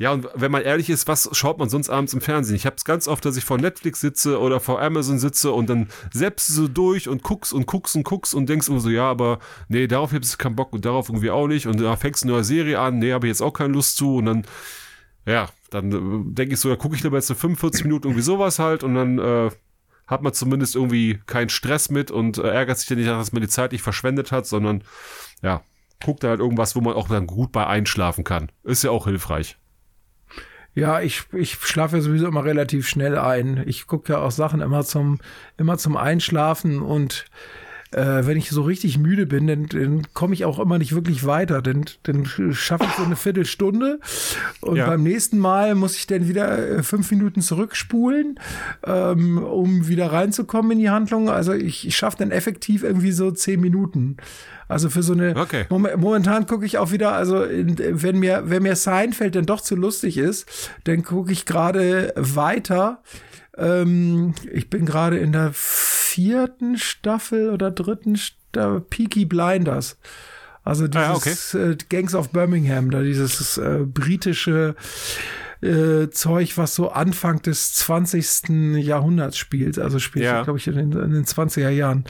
ja, und wenn man ehrlich ist, was schaut man sonst abends im Fernsehen? Ich habe es ganz oft, dass ich vor Netflix sitze oder vor Amazon sitze und dann selbst so durch und guckst und guckst und guckst und denkst immer so, ja, aber nee, darauf habe ich keinen Bock und darauf irgendwie auch nicht und da fängst du eine neue Serie an, nee, habe ich jetzt auch keine Lust zu und dann, ja, dann äh, denke ich so, da gucke ich lieber jetzt so 45 Minuten irgendwie sowas halt und dann äh, hat man zumindest irgendwie keinen Stress mit und äh, ärgert sich ja nicht, dass man die Zeit nicht verschwendet hat, sondern ja, guckt da halt irgendwas, wo man auch dann gut bei einschlafen kann. Ist ja auch hilfreich. Ja, ich, ich schlafe ja sowieso immer relativ schnell ein. Ich gucke ja auch Sachen immer zum, immer zum Einschlafen und äh, wenn ich so richtig müde bin, dann, dann komme ich auch immer nicht wirklich weiter. Dann, dann schaffe ich so eine Viertelstunde und ja. beim nächsten Mal muss ich dann wieder äh, fünf Minuten zurückspulen, ähm, um wieder reinzukommen in die Handlung. Also ich, ich schaffe dann effektiv irgendwie so zehn Minuten. Also für so eine. Okay. momentan gucke ich auch wieder, also wenn mir, wenn mir Seinfeld dann doch zu lustig ist, dann gucke ich gerade weiter. Ähm, ich bin gerade in der vierten Staffel oder dritten Staffel Peaky Blinders. Also dieses ah, okay. äh, Gangs of Birmingham, da dieses äh, britische äh, Zeug, was so Anfang des 20. Jahrhunderts spielt. Also spielt, ja. glaube ich, in den, in den 20er Jahren.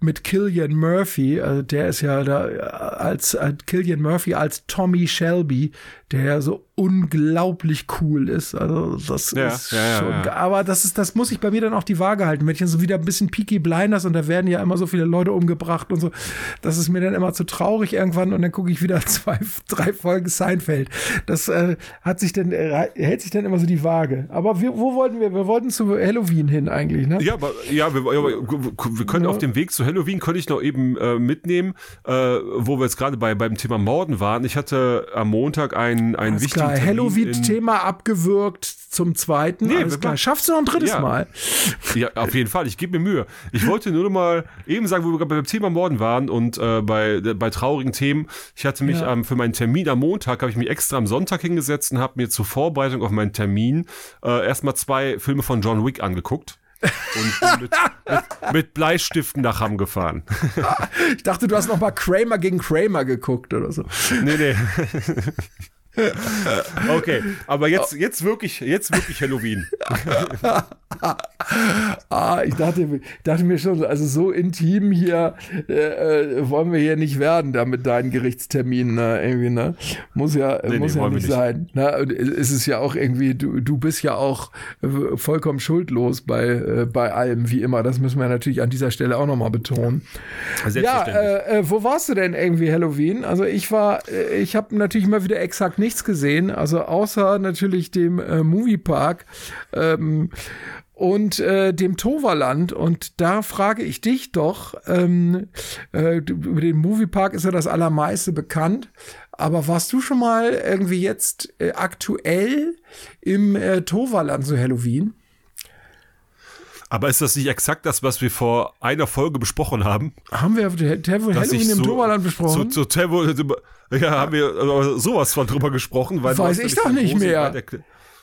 Mit Killian Murphy, also der ist ja da als, als Killian Murphy als Tommy Shelby, der so unglaublich cool ist. Also das ja, ist ja, schon. Ja, aber das ist, das muss ich bei mir dann auch die Waage halten. Wenn ich dann so wieder ein bisschen Peaky Blinders und da werden ja immer so viele Leute umgebracht und so, das ist mir dann immer zu traurig irgendwann und dann gucke ich wieder zwei, drei Folgen Seinfeld. Das äh, hat sich dann äh, hält sich dann immer so die Waage. Aber wir, wo wollten wir? Wir wollten zu Halloween hin eigentlich, ne? Ja, aber ja, wir, wir können auf dem Weg zu Halloween könnte ich noch eben äh, mitnehmen, äh, wo wir jetzt gerade bei beim Thema Morden waren. Ich hatte am Montag ein ein, ein Alles wichtigen klar. Halloween-Thema abgewürgt zum zweiten. Nee, Alles klar. Schaffst du noch ein drittes ja. Mal? Ja, auf jeden Fall. Ich gebe mir Mühe. Ich wollte nur noch mal eben sagen, wo wir gerade beim Thema Morden waren und äh, bei, bei traurigen Themen. Ich hatte mich ja. ähm, für meinen Termin am Montag, habe ich mich extra am Sonntag hingesetzt und habe mir zur Vorbereitung auf meinen Termin äh, erstmal zwei Filme von John Wick angeguckt und mit, mit, mit, Bleistiften nach Hamm gefahren. Ich dachte, du hast noch mal Kramer gegen Kramer geguckt oder so. Nee, nee. Okay, aber jetzt, jetzt wirklich, jetzt wirklich Halloween. ah, ich dachte, dachte mir schon, also so intim hier äh, äh, wollen wir hier nicht werden, da mit deinen Gerichtsterminen, ne, irgendwie, ne? Muss ja, nee, muss nee, ja nicht, nicht sein. Ne? Es ist ja auch irgendwie, du, du bist ja auch äh, vollkommen schuldlos bei, äh, bei allem, wie immer. Das müssen wir natürlich an dieser Stelle auch nochmal betonen. Ja, äh, äh, wo warst du denn irgendwie Halloween? Also ich war, ich habe natürlich immer wieder exakt nichts gesehen, also außer natürlich dem Moviepark. Ähm, und äh, dem Toverland. Und da frage ich dich doch, ähm, äh, über den Moviepark ist ja das allermeiste bekannt. Aber warst du schon mal irgendwie jetzt äh, aktuell im äh, Toverland zu Halloween? Aber ist das nicht exakt das, was wir vor einer Folge besprochen haben? Haben wir Halloween im so, besprochen? besprochen? So, so, ja, haben wir sowas von drüber gesprochen. Weil Weiß ich doch nicht mehr.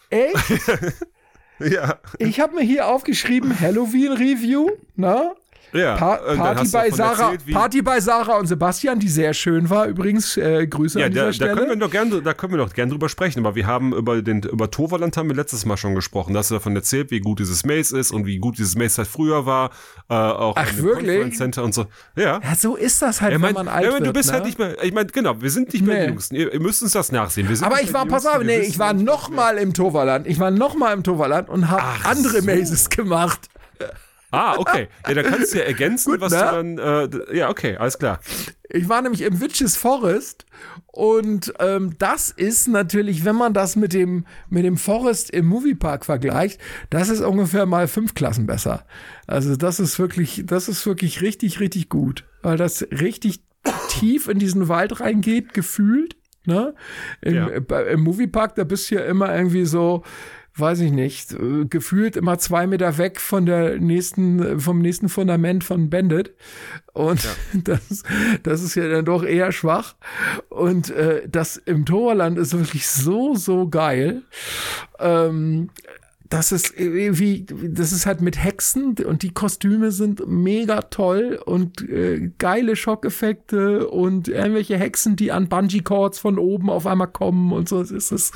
Echt? Ja. Ich habe mir hier aufgeschrieben Halloween Review, ne? Ja, pa Party, bei Sarah, erzählt, Party bei Sarah und Sebastian, die sehr schön war. Übrigens, äh, Grüße ja, an dieser da, Stelle. Da können wir doch gern, da können wir doch gern drüber sprechen. Aber wir haben über den über Toverland haben wir letztes Mal schon gesprochen. Da hast du davon erzählt, wie gut dieses Maze ist und wie gut dieses Maze halt früher war. Äh, auch Ach, wirklich? Center und so. Ja. ja, so ist das halt, ja, mein, wenn man alt ja, wird. Du bist ne? halt nicht mehr. Ich meine, genau, wir sind nicht mehr nee. Jüngsten. Ihr, ihr, müsst uns das nachsehen. aber ich war, pass auf, nee, ich war noch mal im Toverland. Ich war noch mal im Toverland und habe andere so. Mazes gemacht. Ah, okay. Ja, da kannst du ja ergänzen, Gut, was ne? du dann. Äh, ja, okay, alles klar. Ich war nämlich im Witches Forest und ähm, das ist natürlich, wenn man das mit dem, mit dem Forest im Moviepark vergleicht, das ist ungefähr mal fünf Klassen besser. Also das ist wirklich, das ist wirklich richtig, richtig gut, weil das richtig tief in diesen Wald reingeht, gefühlt. Ne? Im, Ja. äh, Im Moviepark, da bist du ja immer irgendwie so, weiß ich nicht, äh, gefühlt immer zwei Meter weg von der nächsten, vom nächsten Fundament von Bandit. Und das, das ist ja dann doch eher schwach. Und äh, das im Torland ist wirklich so, so geil. Ähm, das ist irgendwie, das ist halt mit Hexen und die Kostüme sind mega toll und äh, geile Schockeffekte und irgendwelche Hexen, die an Bungee-Cords von oben auf einmal kommen und so. Es ist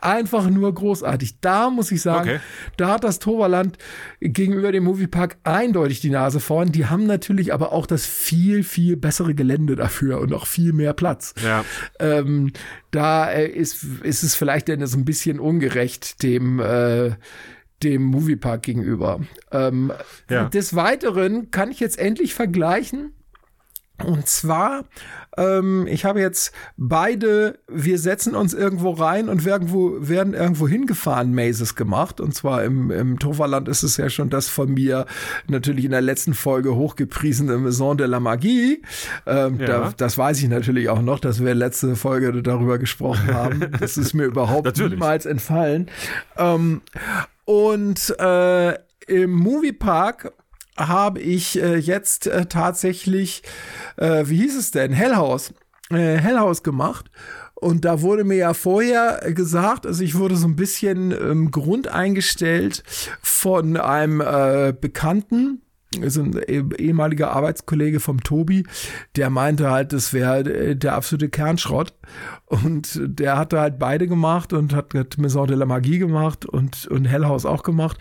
einfach nur großartig. Da muss ich sagen, Okay. da hat das Toverland gegenüber dem Moviepark eindeutig die Nase vorn. Die haben natürlich aber auch das viel, viel bessere Gelände dafür und auch viel mehr Platz. Ja. Ähm, da äh, ist, ist es vielleicht dann so ein bisschen ungerecht dem, äh, dem Moviepark gegenüber. Ähm, Ja. Des Weiteren kann ich jetzt endlich vergleichen. Und zwar, ähm, ich habe jetzt beide, wir setzen uns irgendwo rein und werden irgendwo, werden irgendwo hingefahren, Mazes gemacht. Und zwar im, im Toverland ist es ja schon das von mir natürlich in der letzten Folge hochgepriesene Maison de la Magie. Ähm, Ja. da, das weiß ich natürlich auch noch, dass wir letzte Folge darüber gesprochen haben. Das ist mir überhaupt niemals entfallen. Ähm, und äh, im Moviepark habe ich äh, jetzt äh, tatsächlich, äh, wie hieß es denn, Hellhaus, äh, Hellhaus gemacht. Und da wurde mir ja vorher gesagt, also ich wurde so ein bisschen ähm, Grund eingestellt von einem äh, Bekannten, also ein eh- ehemaliger Arbeitskollege vom Tobi, der meinte halt, das wäre äh, der absolute Kernschrott. Und der hatte halt beide gemacht und hat, hat Maison de la Magie gemacht und, und Hellhaus auch gemacht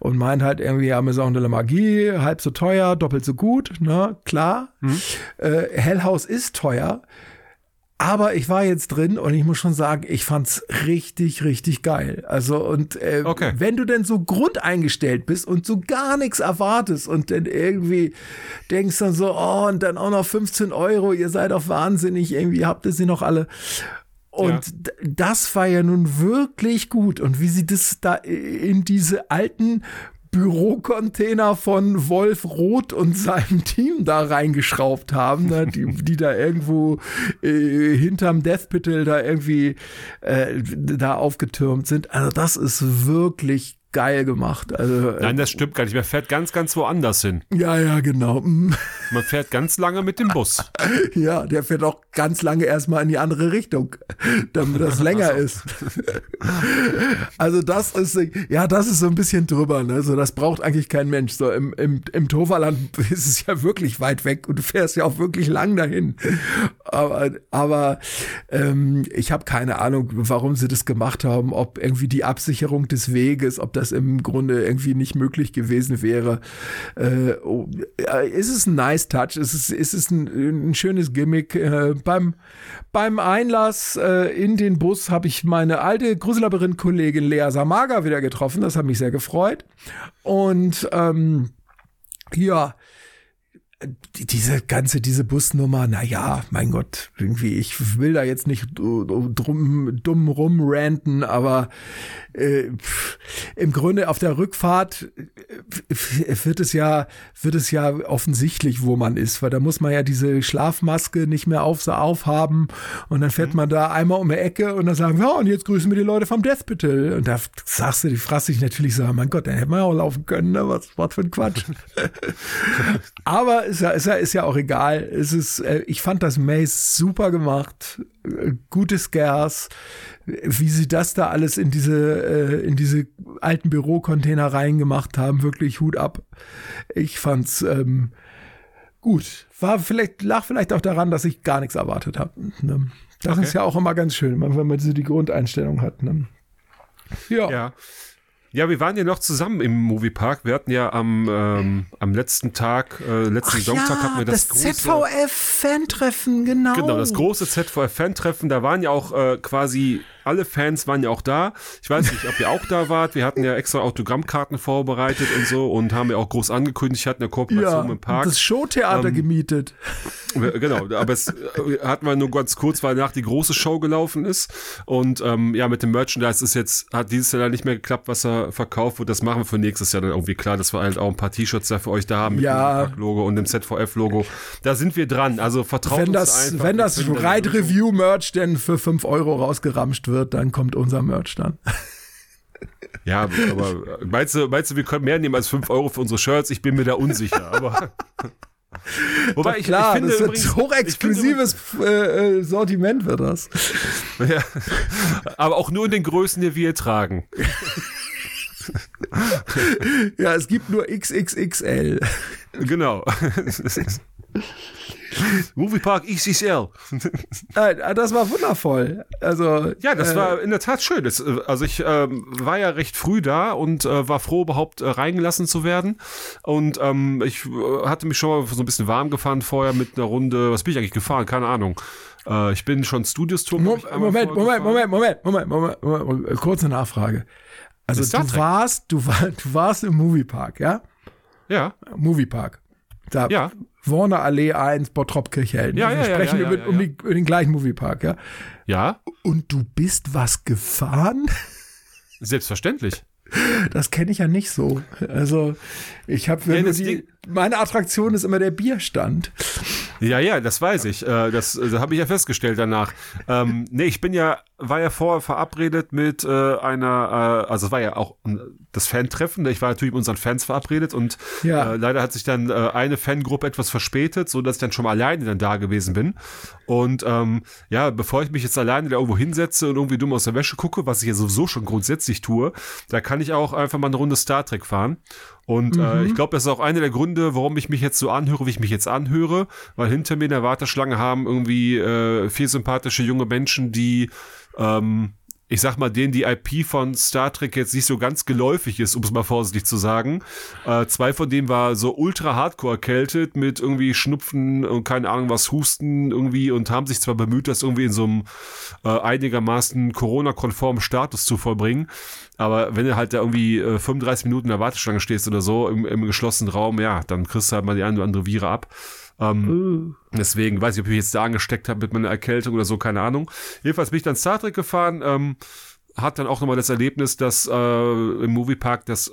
und meint halt irgendwie, ja, Maison de la Magie, halb so teuer, doppelt so gut, ne, klar. Äh, Hellhaus ist teuer. Aber ich war jetzt drin und ich muss schon sagen, ich fand's richtig, richtig geil. Also und äh, Okay. wenn du denn so grundeingestellt bist und so gar nichts erwartest und dann irgendwie denkst dann so, oh, und dann auch noch 15 Euro, ihr seid doch wahnsinnig, irgendwie habt ihr sie noch alle. Und Ja. das war ja nun wirklich gut. Und wie sie das da in diese alten Bürocontainer von Wolf Roth und seinem Team da reingeschraubt haben, ne, die, die da irgendwo äh, hinterm Death Pitel da irgendwie äh, da aufgetürmt sind. Also das ist wirklich geil gemacht. Also äh, Nein, das stimmt gar nicht. Man fährt ganz, ganz woanders hin. ja, ja, genau. Mm. Man fährt ganz lange mit dem Bus. Ja, der fährt auch ganz lange erstmal in die andere Richtung, damit das länger ist. Also das ist, ja, das ist so ein bisschen drüber, ne? So, das braucht eigentlich kein Mensch. So im, im, im Toverland ist es ja wirklich weit weg und du fährst ja auch wirklich lang dahin. Aber, aber ähm, ich habe keine Ahnung, warum sie das gemacht haben, ob irgendwie die Absicherung des Weges, ob das im Grunde irgendwie nicht möglich gewesen wäre. Äh, oh, äh, ist es ein nice Touch? Ist es, ist es ein, ein schönes Gimmick? Äh, beim, beim Einlass äh, in den Bus habe ich meine alte Gruselabyrinth-Kollegin Lea Samaga wieder getroffen. Das hat mich sehr gefreut. Und ähm, ja, diese ganze, diese Busnummer, na ja, mein Gott, irgendwie, ich will da jetzt nicht drum, dumm rumranten, aber äh, im Grunde auf der Rückfahrt äh, wird es ja, wird es ja offensichtlich, wo man ist, weil da muss man ja diese Schlafmaske nicht mehr auf, aufhaben und dann fährt man da einmal um die Ecke und dann sagen wir, ja, und jetzt grüßen wir die Leute vom Death Pitel. Und da sagst du, die fragst dich natürlich so, mein Gott, dann hätten wir ja auch laufen können, ne? Was, was für ein Quatsch. Aber ist ja, ist ja, ist ja auch egal. Es ist, äh, ich fand das Maze super gemacht. Äh, Gute Scares. Wie sie das da alles in diese, äh, in diese alten Bürocontainer reingemacht haben, wirklich Hut ab. Ich fand's, ähm, gut. War vielleicht, lag vielleicht auch daran, dass ich gar nichts erwartet habe. Ne? Das Okay. ist ja auch immer ganz schön, wenn man so die Grundeinstellung hat. Ne? Ja. Ja. Ja, wir waren ja noch zusammen im Moviepark. Wir hatten ja am, ähm, am letzten Tag, äh, letzten Sonntag hatten wir das, das große, ZVF-Fan-Treffen, genau. Genau, das große ZVF-Fan-Treffen, da waren ja auch äh, quasi alle Fans waren ja auch da. Ich weiß nicht, ob ihr auch da wart. Wir hatten ja extra Autogrammkarten vorbereitet und so und haben ja auch groß angekündigt, hatten eine Kooperation Ja, im Park. das Showtheater Ähm, gemietet. Genau, aber es äh, hatten wir nur ganz kurz, weil nach die große Show gelaufen ist. Und ähm, ja, mit dem Merchandise ist jetzt, hat dieses Jahr nicht mehr geklappt, was er verkauft wird. Das machen wir für nächstes Jahr dann irgendwie klar, dass wir halt auch ein paar T-Shirts da für euch da haben mit Ja. dem Logo und dem ZVF-Logo. Da sind wir dran. Also vertraut Wenn uns das, einfach. wenn das finden eine Ride Lösung. Review Merch denn für 5 Euro rausgeramscht wird, dann kommt unser Merch dann. Ja, aber meinst du, meinst du, wir können mehr nehmen als 5 Euro für unsere Shirts? Ich bin mir da unsicher. Aber Wobei ich, Klar, ich finde das ist übrigens, ein hochexklusives äh, äh, Sortiment wird das. ja, aber auch nur in den Größen, die wir tragen. Ja, es gibt nur XXXL. Genau. Moviepark XXL. Nein, äh, das war wundervoll. Also Ja, das äh, war in der Tat schön. Das, äh, also ich ähm, war ja recht früh da und äh, war froh, überhaupt äh, reingelassen zu werden. Und ähm, ich äh, hatte mich schon mal so ein bisschen warm gefahren vorher mit einer Runde. Was bin ich eigentlich gefahren? Keine Ahnung. Äh, ich bin schon Studios Tour. Mo- Moment, Moment, Moment, Moment, Moment, Moment, Moment, Moment, kurze Nachfrage. Also du warst, du, war, du warst im Moviepark, ja? Ja, Moviepark. Da Ja. Warner Allee 1, Bottrop Kirchhelden. Ja, Also wir ja, sprechen ja, über, um, die, über den gleichen Moviepark, ja? ja, Und du bist was gefahren? selbstverständlich. Das kenne ich ja nicht so. Also ich habe meine Attraktion ist immer der Bierstand. Ja, ja, das weiß ich. Äh, Das, das habe ich ja festgestellt danach. Ähm, nee, ich bin ja, war ja vorher verabredet mit äh, einer, äh, also es war ja auch äh, das Fan-Treffen. Ich war natürlich mit unseren Fans verabredet und Ja. äh, leider hat sich dann äh, eine Fangruppe etwas verspätet, so dass ich dann schon mal alleine dann da gewesen bin. Und ähm, ja, bevor ich mich jetzt alleine da irgendwo hinsetze und irgendwie dumm aus der Wäsche gucke, was ich ja sowieso schon grundsätzlich tue, da kann ich auch einfach mal eine Runde Star Trek fahren. Und äh, ich glaube, das ist auch einer der Gründe, warum ich mich jetzt so anhöre, wie ich mich jetzt anhöre, weil hinter mir in der Warteschlange haben irgendwie äh, vier sympathische junge Menschen, die ähm, ich sag mal, denen die IP von Star Trek jetzt nicht so ganz geläufig ist, um es mal vorsichtig zu sagen. Äh, zwei von denen war so ultra hardcore erkältet mit irgendwie Schnupfen und keine Ahnung was, Husten irgendwie und haben sich zwar bemüht, das irgendwie in so einem äh, einigermaßen Corona-konformen Status zu vollbringen. Aber wenn du halt da irgendwie äh, 35 Minuten in der Warteschlange stehst oder so im, im geschlossenen Raum, ja, dann kriegst du halt mal die eine oder andere Viren ab. Ähm, Deswegen weiß ich, ob ich mich jetzt da angesteckt habe mit meiner Erkältung oder so, keine Ahnung. Jedenfalls bin ich dann Star Trek gefahren, ähm, hat dann auch nochmal das Erlebnis, dass äh, im Moviepark das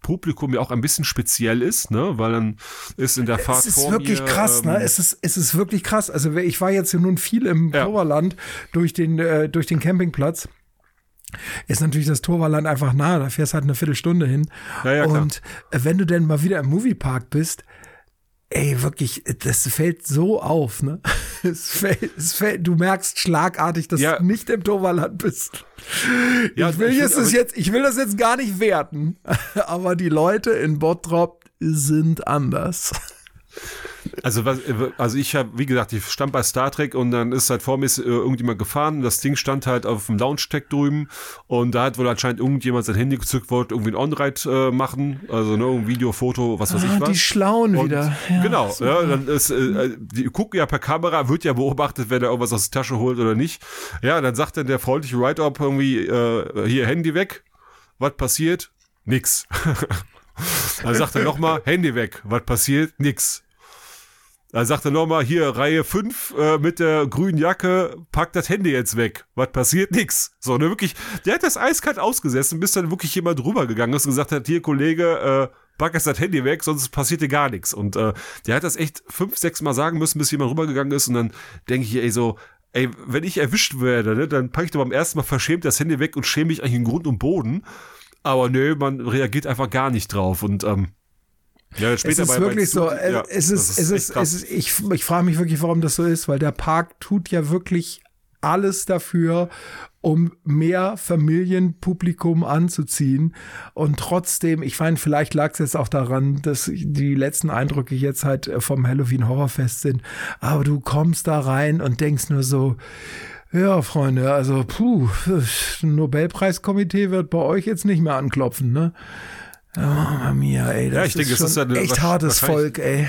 Publikum ja auch ein bisschen speziell ist, ne? Weil dann ist in der Fahrt Es ist vor wirklich mir, krass, ähm, ne? Es ist, es ist wirklich krass. Also ich war jetzt hier nun viel im Ja. Torwaland durch den, äh, durch den Campingplatz. Ist natürlich das Torwaland einfach nahe, da fährst halt eine Viertelstunde hin. Ja, ja. Und äh, wenn du denn mal wieder im Moviepark bist, ey, wirklich, das fällt so auf, ne? Es fällt, es fällt, du merkst schlagartig, dass Ja. du nicht im Torwaland bist. Ja, ich will ich jetzt, das jetzt, ich will das jetzt gar nicht werten, aber die Leute in Bottrop sind anders. Also, was, also ich habe, wie gesagt, ich stand bei Star Trek und dann ist halt vor mir ist, äh, irgendjemand gefahren. Das Ding stand halt auf dem Launch-Tag drüben und da hat wohl anscheinend irgendjemand sein Handy gezückt, wollte irgendwie ein On-Ride äh, machen. Also ne, ein Video, Foto, was weiß Ah, ich was. die Schlauen Und wieder. Ja, genau, super. ja, dann ist, äh, die gucken ja per Kamera, wird ja beobachtet, wer da irgendwas aus der Tasche holt oder nicht. Ja, dann sagt dann der freundliche Write-Up irgendwie, äh, hier, Handy weg. Was passiert? Nix. dann sagt er nochmal, Handy weg. Was passiert? Nix. Dann sagt er nochmal, hier, Reihe 5 äh, mit der grünen Jacke, pack das Handy jetzt weg. Was passiert? Nix. So, ne, wirklich, der hat das eiskalt ausgesessen, bis dann wirklich jemand rübergegangen ist und gesagt hat, hier, Kollege, äh, pack jetzt das Handy weg, sonst passiert dir gar nichts. Und äh, der hat das echt fünf, sechs Mal sagen müssen, bis jemand rübergegangen ist. Und dann denke ich, ey, so, ey, wenn ich erwischt werde, ne, dann packe ich doch beim ersten Mal verschämt das Handy weg und schäme mich eigentlich in Grund und Boden. Aber nö, man reagiert einfach gar nicht drauf. Und ähm, ja, Es später ist bei- bei wirklich so, Zug- äh, ja, es das ist, es ist, es ist, ich, ich frage mich wirklich, warum das so ist, weil der Park tut ja wirklich alles dafür, um mehr Familienpublikum anzuziehen. Und trotzdem, ich meine, vielleicht lag es jetzt auch daran, dass die letzten Eindrücke jetzt halt vom Halloween Horrorfest sind. Aber du kommst da rein und denkst nur so, ja, Freunde, also puh, Nobelpreiskomitee wird bei euch jetzt nicht mehr anklopfen, ne? Oh, Mama mia, ey, das Ja, ich denke, ist es schon ist ja eine- echt hartes Volk, ey.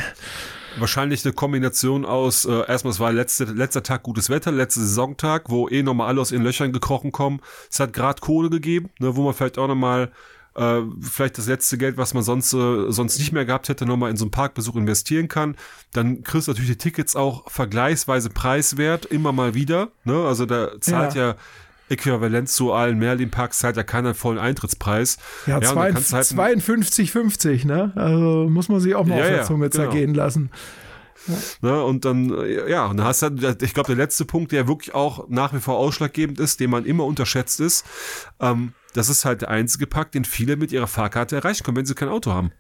wahrscheinlich eine Kombination aus, äh, erstmal es war letzte, letzter Tag gutes Wetter, letzter Saisontag, wo eh nochmal alle aus ihren Löchern gekrochen kommen. Es hat gerade Kohle gegeben, ne, wo man vielleicht auch nochmal äh, vielleicht das letzte Geld, was man sonst, äh, sonst nicht mehr gehabt hätte, nochmal in so einen Parkbesuch investieren kann. Dann kriegst du natürlich die Tickets auch vergleichsweise preiswert, immer mal wieder. Ne? Also da zahlt ja, ja äquivalent zu allen Merlin-Parks zahlt ja keinen vollen Eintrittspreis. Ja, ja 52,50, halt ne? Also muss man sich auch mal ja, auf der Zunge genau. zergehen lassen. Ja. Ne, und dann, ja, und dann hast du, ich glaube, der letzte Punkt, der wirklich auch nach wie vor ausschlaggebend ist, den man immer unterschätzt ist, ähm, das ist halt der einzige Park, den viele mit ihrer Fahrkarte erreichen können, wenn sie kein Auto haben.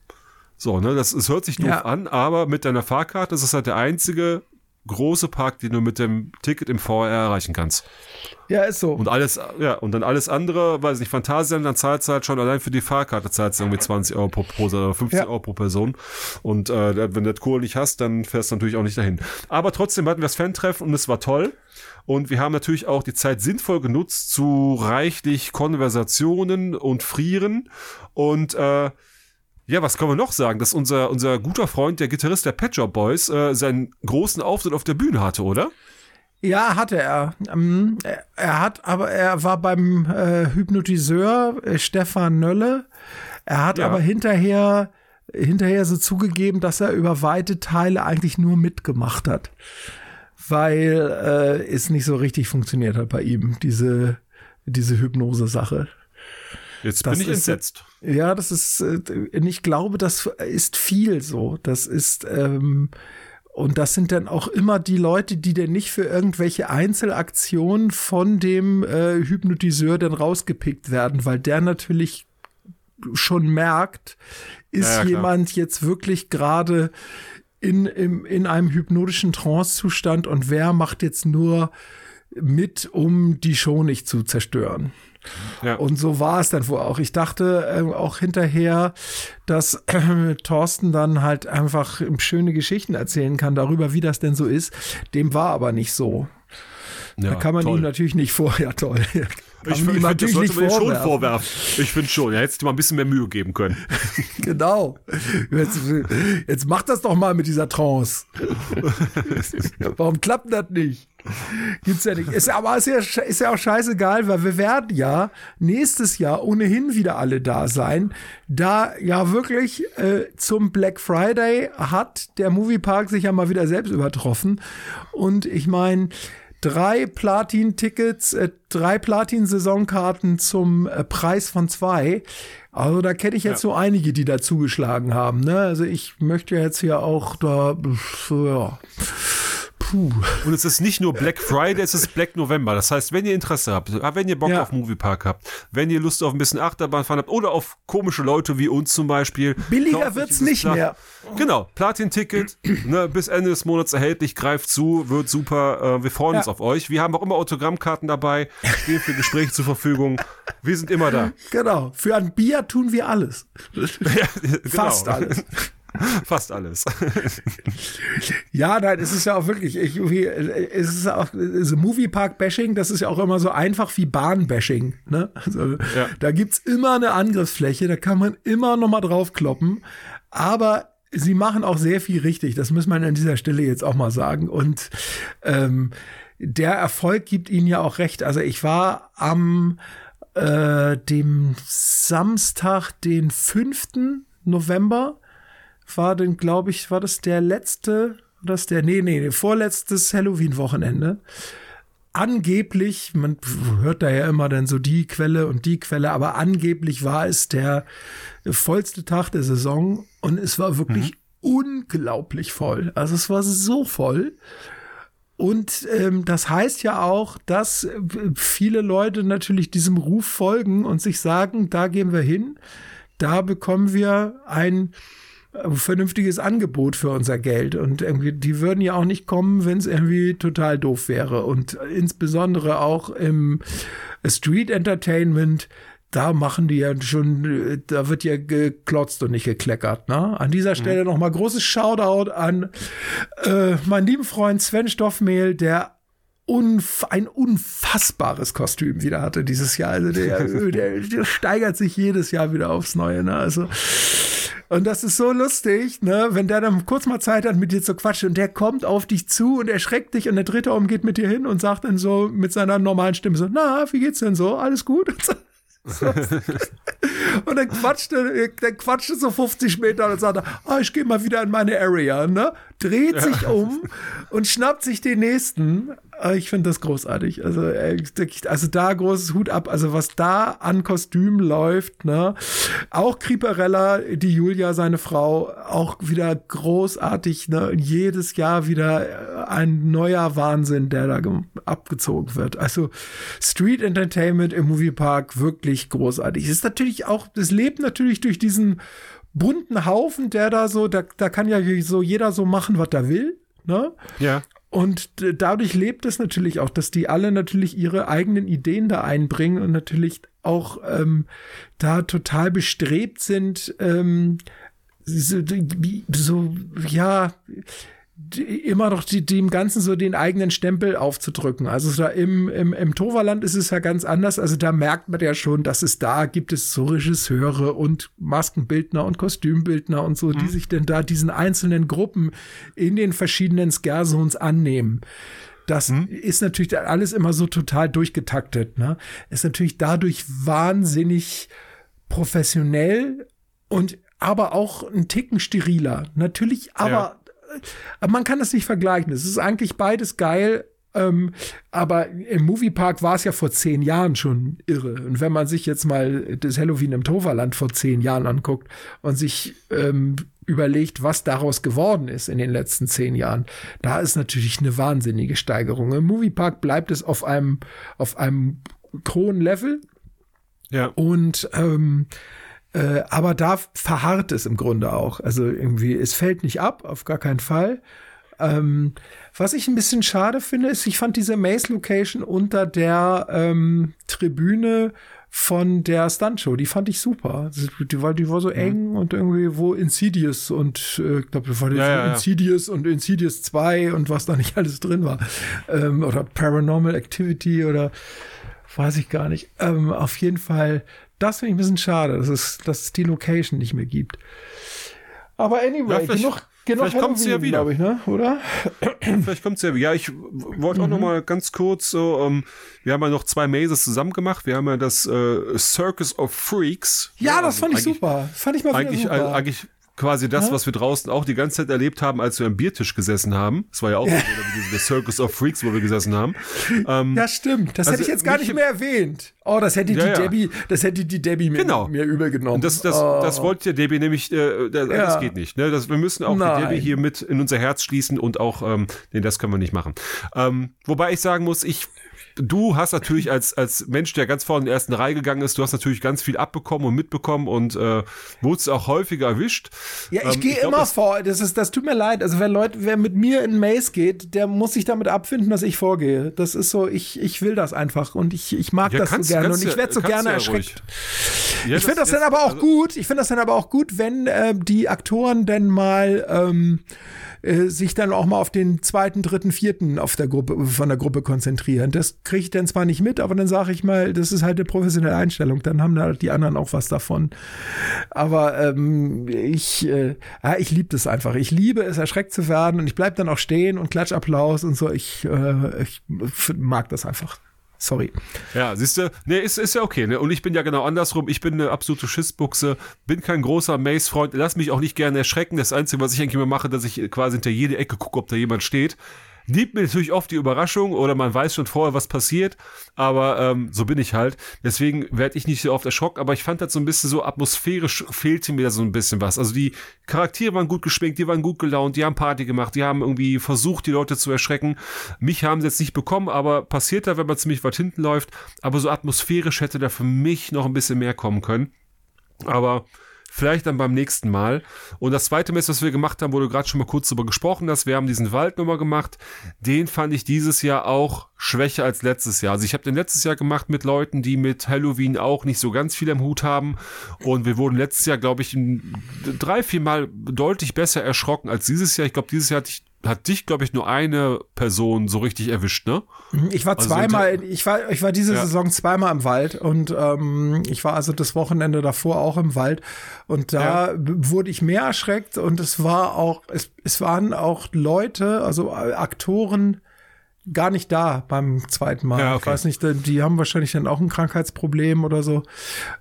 So, ne, das, es hört sich doof ja. an, aber mit deiner Fahrkarte ist es halt der einzige große Park, den du mit dem Ticket im VR erreichen kannst. Ja, ist so. Und alles, ja, und dann alles andere, weiß nicht, Phantasialand, dann zahlt es halt schon allein für die Fahrkarte zahlt es irgendwie 20 Euro pro, pro oder 15 ja. Euro pro Person. Und äh, wenn du das Kohle nicht hast, dann fährst du natürlich auch nicht dahin. Aber trotzdem hatten wir das Fan-Treffen und es war toll. Und wir haben natürlich auch die Zeit sinnvoll genutzt zu reichlich Konversationen und Frieren. Und äh, ja, was kann man noch sagen? Dass unser, unser guter Freund, der Gitarrist der Pet Shop Boys, äh, seinen großen Auftritt auf der Bühne hatte, oder? Ja, hatte er. Ähm, er hat, aber er war beim äh, Hypnotiseur äh, Stefan Nölle. Er hat ja. aber hinterher, hinterher so zugegeben, dass er über weite Teile eigentlich nur mitgemacht hat. Weil äh, es nicht so richtig funktioniert hat bei ihm, diese, diese Hypnose-Sache. Jetzt das bin ich entsetzt. Ja, das ist, äh, ich glaube, das ist viel so. Das ist, ähm, und das sind dann auch immer die Leute, die denn nicht für irgendwelche Einzelaktionen von dem äh, Hypnotiseur dann rausgepickt werden, weil der natürlich schon merkt, ist ja, ja, jemand jetzt wirklich gerade in, in, in einem hypnotischen Trancezustand und wer macht jetzt nur mit, um die Show nicht zu zerstören. Ja. Und so war es dann wohl auch. Ich dachte äh, auch hinterher, dass äh, Thorsten dann halt einfach schöne Geschichten erzählen kann darüber, wie das denn so ist. Dem war aber nicht so. Ja, da kann man toll. ihm natürlich nicht vorher toll. Ich, finde, das sollte man schon vorwerfen. Ich finde schon, er hätte mal ein bisschen mehr Mühe geben können. genau. Jetzt, jetzt mach das doch mal mit dieser Trance. Warum klappt das nicht? Gibt's ja nicht. Ist, aber ist ja, ist ja auch scheißegal, weil wir werden ja nächstes Jahr ohnehin wieder alle da sein. Da ja wirklich äh, zum Black Friday hat der Moviepark sich ja mal wieder selbst übertroffen. Und ich meine, drei Platin-Tickets, äh, drei Platin-Saisonkarten zum äh, Preis von zwei. Also da kenne ich jetzt ja. so einige, die da zugeschlagen haben. Ne? Also ich möchte jetzt hier auch da, ja. Puh. Und es ist nicht nur Black Friday, es ist Black November. Das heißt, wenn ihr Interesse habt, wenn ihr Bock ja. auf Moviepark habt, wenn ihr Lust auf ein bisschen Achterbahnfahren habt oder auf komische Leute wie uns zum Beispiel. Billiger wird es nicht Pla mehr. Genau, Platin-Ticket, ne, bis Ende des Monats erhältlich, greift zu, wird super. Äh, wir freuen ja. uns auf euch. Wir haben auch immer Autogrammkarten dabei, stehen für Gespräche zur Verfügung. Wir sind immer da. Genau, für ein Bier tun wir alles. Ja, genau. Fast alles. Fast alles. ja, nein, es ist ja auch wirklich, ich, es ist auch, so Moviepark-Bashing, das ist ja auch immer so einfach wie Bahn-Bashing. Ne? Also, ja. Da gibt's immer eine Angriffsfläche, da kann man immer noch mal draufkloppen. Aber sie machen auch sehr viel richtig, das muss man an dieser Stelle jetzt auch mal sagen. Und ähm, der Erfolg gibt ihnen ja auch recht. Also ich war am äh, dem Samstag, den 5. November, war denn, glaube ich, war das der letzte, das der, nee, nee, vorletztes Halloween-Wochenende. Angeblich, man hört da ja immer dann so die Quelle und die Quelle, aber angeblich war es der vollste Tag der Saison und es war wirklich mhm. unglaublich voll. Also es war so voll. Und ähm, das heißt ja auch, dass viele Leute natürlich diesem Ruf folgen und sich sagen, da gehen wir hin, da bekommen wir ein vernünftiges Angebot für unser Geld. Und irgendwie, die würden ja auch nicht kommen, wenn es irgendwie total doof wäre. Und insbesondere auch im Street Entertainment, da machen die ja schon, da wird ja geklotzt und nicht gekleckert. Ne? An dieser mhm. Stelle mhm. nochmal großes Shoutout an äh, meinen lieben Freund Sven Stoffmehl, der unf ein unfassbares Kostüm wieder hatte dieses Jahr. Also der, der, der steigert sich jedes Jahr wieder aufs Neue. Ne? Also Und das ist so lustig, ne, wenn der dann kurz mal Zeit hat, mit dir zu quatschen und der kommt auf dich zu und erschreckt dich und der dritte Raum geht mit dir hin und sagt dann so mit seiner normalen Stimme so, na, wie geht's denn so? Alles gut? So. und dann quatscht er, dann quatscht er so 50 Meter und sagt, ah, ich gehe mal wieder in meine Area, ne? Dreht sich um und schnappt sich den nächsten. Ah, ich finde das großartig. Also, also da großes Hut ab. Also was da an Kostümen läuft, ne? Auch Creeperella, die Julia, seine Frau, auch wieder großartig, ne? Jedes Jahr wieder ein neuer Wahnsinn, der da abgezogen wird. Also Street Entertainment im Moviepark wirklich großartig. Es ist natürlich auch, das lebt natürlich durch diesen bunten Haufen, der da so, da, da kann ja so jeder so machen, was er will. Ne? Ja. Und dadurch lebt es natürlich auch, dass die alle natürlich ihre eigenen Ideen da einbringen und natürlich auch ähm, da total bestrebt sind, ähm, so, so ja, immer noch die, dem Ganzen so den eigenen Stempel aufzudrücken. Also da im, im, im Toverland ist es ja ganz anders. Also da merkt man ja schon, dass es da gibt es so Regisseure und Maskenbildner und Kostümbildner und so, mhm. die sich denn da diesen einzelnen Gruppen in den verschiedenen Scare-Zones annehmen. Das mhm. ist natürlich alles immer so total durchgetaktet. Ne? Ist natürlich dadurch wahnsinnig professionell und aber auch ein Ticken steriler. Natürlich, aber ja man kann das nicht vergleichen. Es ist eigentlich beides geil. Ähm, aber im Moviepark war es ja vor zehn Jahren schon irre. Und wenn man sich jetzt mal das Halloween im Toverland vor zehn Jahren anguckt und sich ähm, überlegt, was daraus geworden ist in den letzten zehn Jahren, da ist natürlich eine wahnsinnige Steigerung. Im Moviepark bleibt es auf einem, auf einem hohen Level. Ja. Und ähm, äh, aber da verharrt es im Grunde auch. Also irgendwie, es fällt nicht ab, auf gar keinen Fall. Ähm, was ich ein bisschen schade finde, ist, ich fand diese Maze-Location unter der ähm, Tribüne von der Stuntshow, die fand ich super. Die war, die war so mhm. eng und irgendwie wo Insidious und äh, ich glaube, war ja, ja, Insidious ja. und Insidious 2 und was da nicht alles drin war. Ähm, oder Paranormal Activity oder weiß ich gar nicht. Ähm, auf jeden Fall das finde ich ein bisschen schade, dass es, dass es die Location nicht mehr gibt. Aber anyway, ja, genug, genug vielleicht kommt sie ja wieder, ich, ne? oder? Vielleicht kommt sie ja wieder. Ja, ich wollte auch mhm. noch mal ganz kurz so, ähm, wir haben ja noch zwei Mazes zusammen gemacht. Wir haben ja das äh, Circus of Freaks. Ja, das fand ich super. Fand ich mal eigentlich, super. Eigentlich quasi das, ja? was wir draußen auch die ganze Zeit erlebt haben, als wir am Biertisch gesessen haben. Das war ja auch ja. der Circus of Freaks, wo wir gesessen haben. Ähm, ja, stimmt. Das also hätte ich jetzt gar nicht mehr erwähnt. Oh, das hätte ja, die Debbie, das hätte die Debbie mir, genau. mir übel genommen. das, das, oh. das wollte der Debbie nämlich, äh, das, das geht nicht. Ne? Das, wir müssen auch Nein. die Debbie hier mit in unser Herz schließen und auch, ähm, nee, das können wir nicht machen. Ähm, wobei ich sagen muss, ich du hast natürlich als, als Mensch, der ganz vorne in die ersten Reihe gegangen ist, du hast natürlich ganz viel abbekommen und mitbekommen und äh, wurdest auch häufiger erwischt. Ja, ich ähm, gehe immer das, vor. Das, ist, das tut mir leid. Also wenn Leute, wer mit mir in Maze geht, der muss sich damit abfinden, dass ich vorgehe. Das ist so, ich, ich will das einfach und ich, ich mag ja, das kannst, so gerne und ich werde so gerne erschreckt. Ja, ich finde das, das, dann aber auch also, gut. Ich finde das dann aber auch gut, wenn äh, die Aktoren denn mal ähm, äh, sich dann auch mal auf den zweiten, dritten, vierten auf der Gruppe, von der Gruppe konzentrieren. Das kriege ich dann zwar nicht mit, aber dann sage ich mal, das ist halt eine professionelle Einstellung. Dann haben da die anderen auch was davon. Aber ähm, ich, äh, ja, ich liebe das einfach. Ich liebe es, erschreckt zu werden und ich bleib dann auch stehen und Klatschapplaus und so. Ich, äh, ich mag das einfach. Sorry. Ja, siehst du, nee, ist, ist ja okay, ne? Und ich bin ja genau andersrum. Ich bin eine absolute Schissbuchse, bin kein großer Maze-Freund, lass mich auch nicht gerne erschrecken. Das Einzige, was ich eigentlich immer mache, dass ich quasi hinter jede Ecke gucke, ob da jemand steht liebt mir natürlich oft die Überraschung oder man weiß schon vorher, was passiert, aber ähm, so bin ich halt. Deswegen werde ich nicht so oft erschrocken, aber ich fand das so ein bisschen so atmosphärisch fehlte mir da so ein bisschen was. Also die Charaktere waren gut geschminkt, die waren gut gelaunt, die haben Party gemacht, die haben irgendwie versucht, die Leute zu erschrecken. Mich haben sie jetzt nicht bekommen, aber passiert da, wenn man ziemlich weit hinten läuft. Aber so atmosphärisch hätte da für mich noch ein bisschen mehr kommen können. Aber Vielleicht dann beim nächsten Mal. Und das zweite Mess, was wir gemacht haben, du gerade schon mal kurz darüber gesprochen hast, wir haben diesen Wald nochmal gemacht. Den fand ich dieses Jahr auch schwächer als letztes Jahr. Also ich habe den letztes Jahr gemacht mit Leuten, die mit Halloween auch nicht so ganz viel im Hut haben. Und wir wurden letztes Jahr, glaube ich, drei, vier Mal deutlich besser erschrocken als dieses Jahr. Ich glaube, dieses Jahr hatte ich hat dich, glaube ich, nur eine Person so richtig erwischt, ne? Ich war Also zweimal, ich war, ich war diese Ja. Saison zweimal im Wald und ähm, ich war also das Wochenende davor auch im Wald und da b- wurde ich mehr erschreckt und es war auch, es, es waren auch Leute, also äh, Aktoren gar nicht da beim zweiten Mal. Ja, Ich okay. weiß nicht, die haben wahrscheinlich dann auch ein Krankheitsproblem oder so.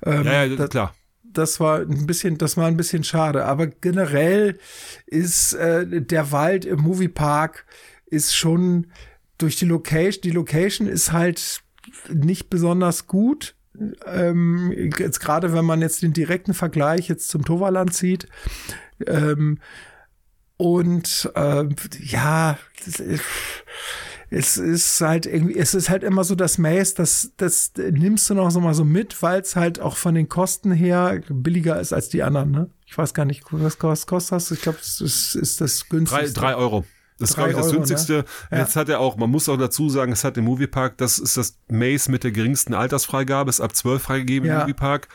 Ähm, Ja, ja, das, klar. Das war ein bisschen, das war ein bisschen schade. Aber generell ist äh, der Wald im Moviepark ist schon durch die Location, die Location ist halt nicht besonders gut. Ähm, jetzt gerade wenn man jetzt den direkten Vergleich jetzt zum Toverland zieht. Ähm, und äh, ja, das ist, es ist halt irgendwie, es ist halt immer so das Maze, das, das nimmst du noch so mal so mit, weil es halt auch von den Kosten her billiger ist als die anderen, ne? Ich weiß gar nicht, was kost- kostet das? Ich glaube, es ist, ist das Drei, günstigste. drei Euro. Das ist, Drei glaube ich, das Euro, günstigste. ne? Ja. Jetzt hat er auch, man muss auch dazu sagen, es hat im Moviepark, das ist das Maze mit der geringsten Altersfreigabe, ist ab 12 freigegeben Ja. im Moviepark.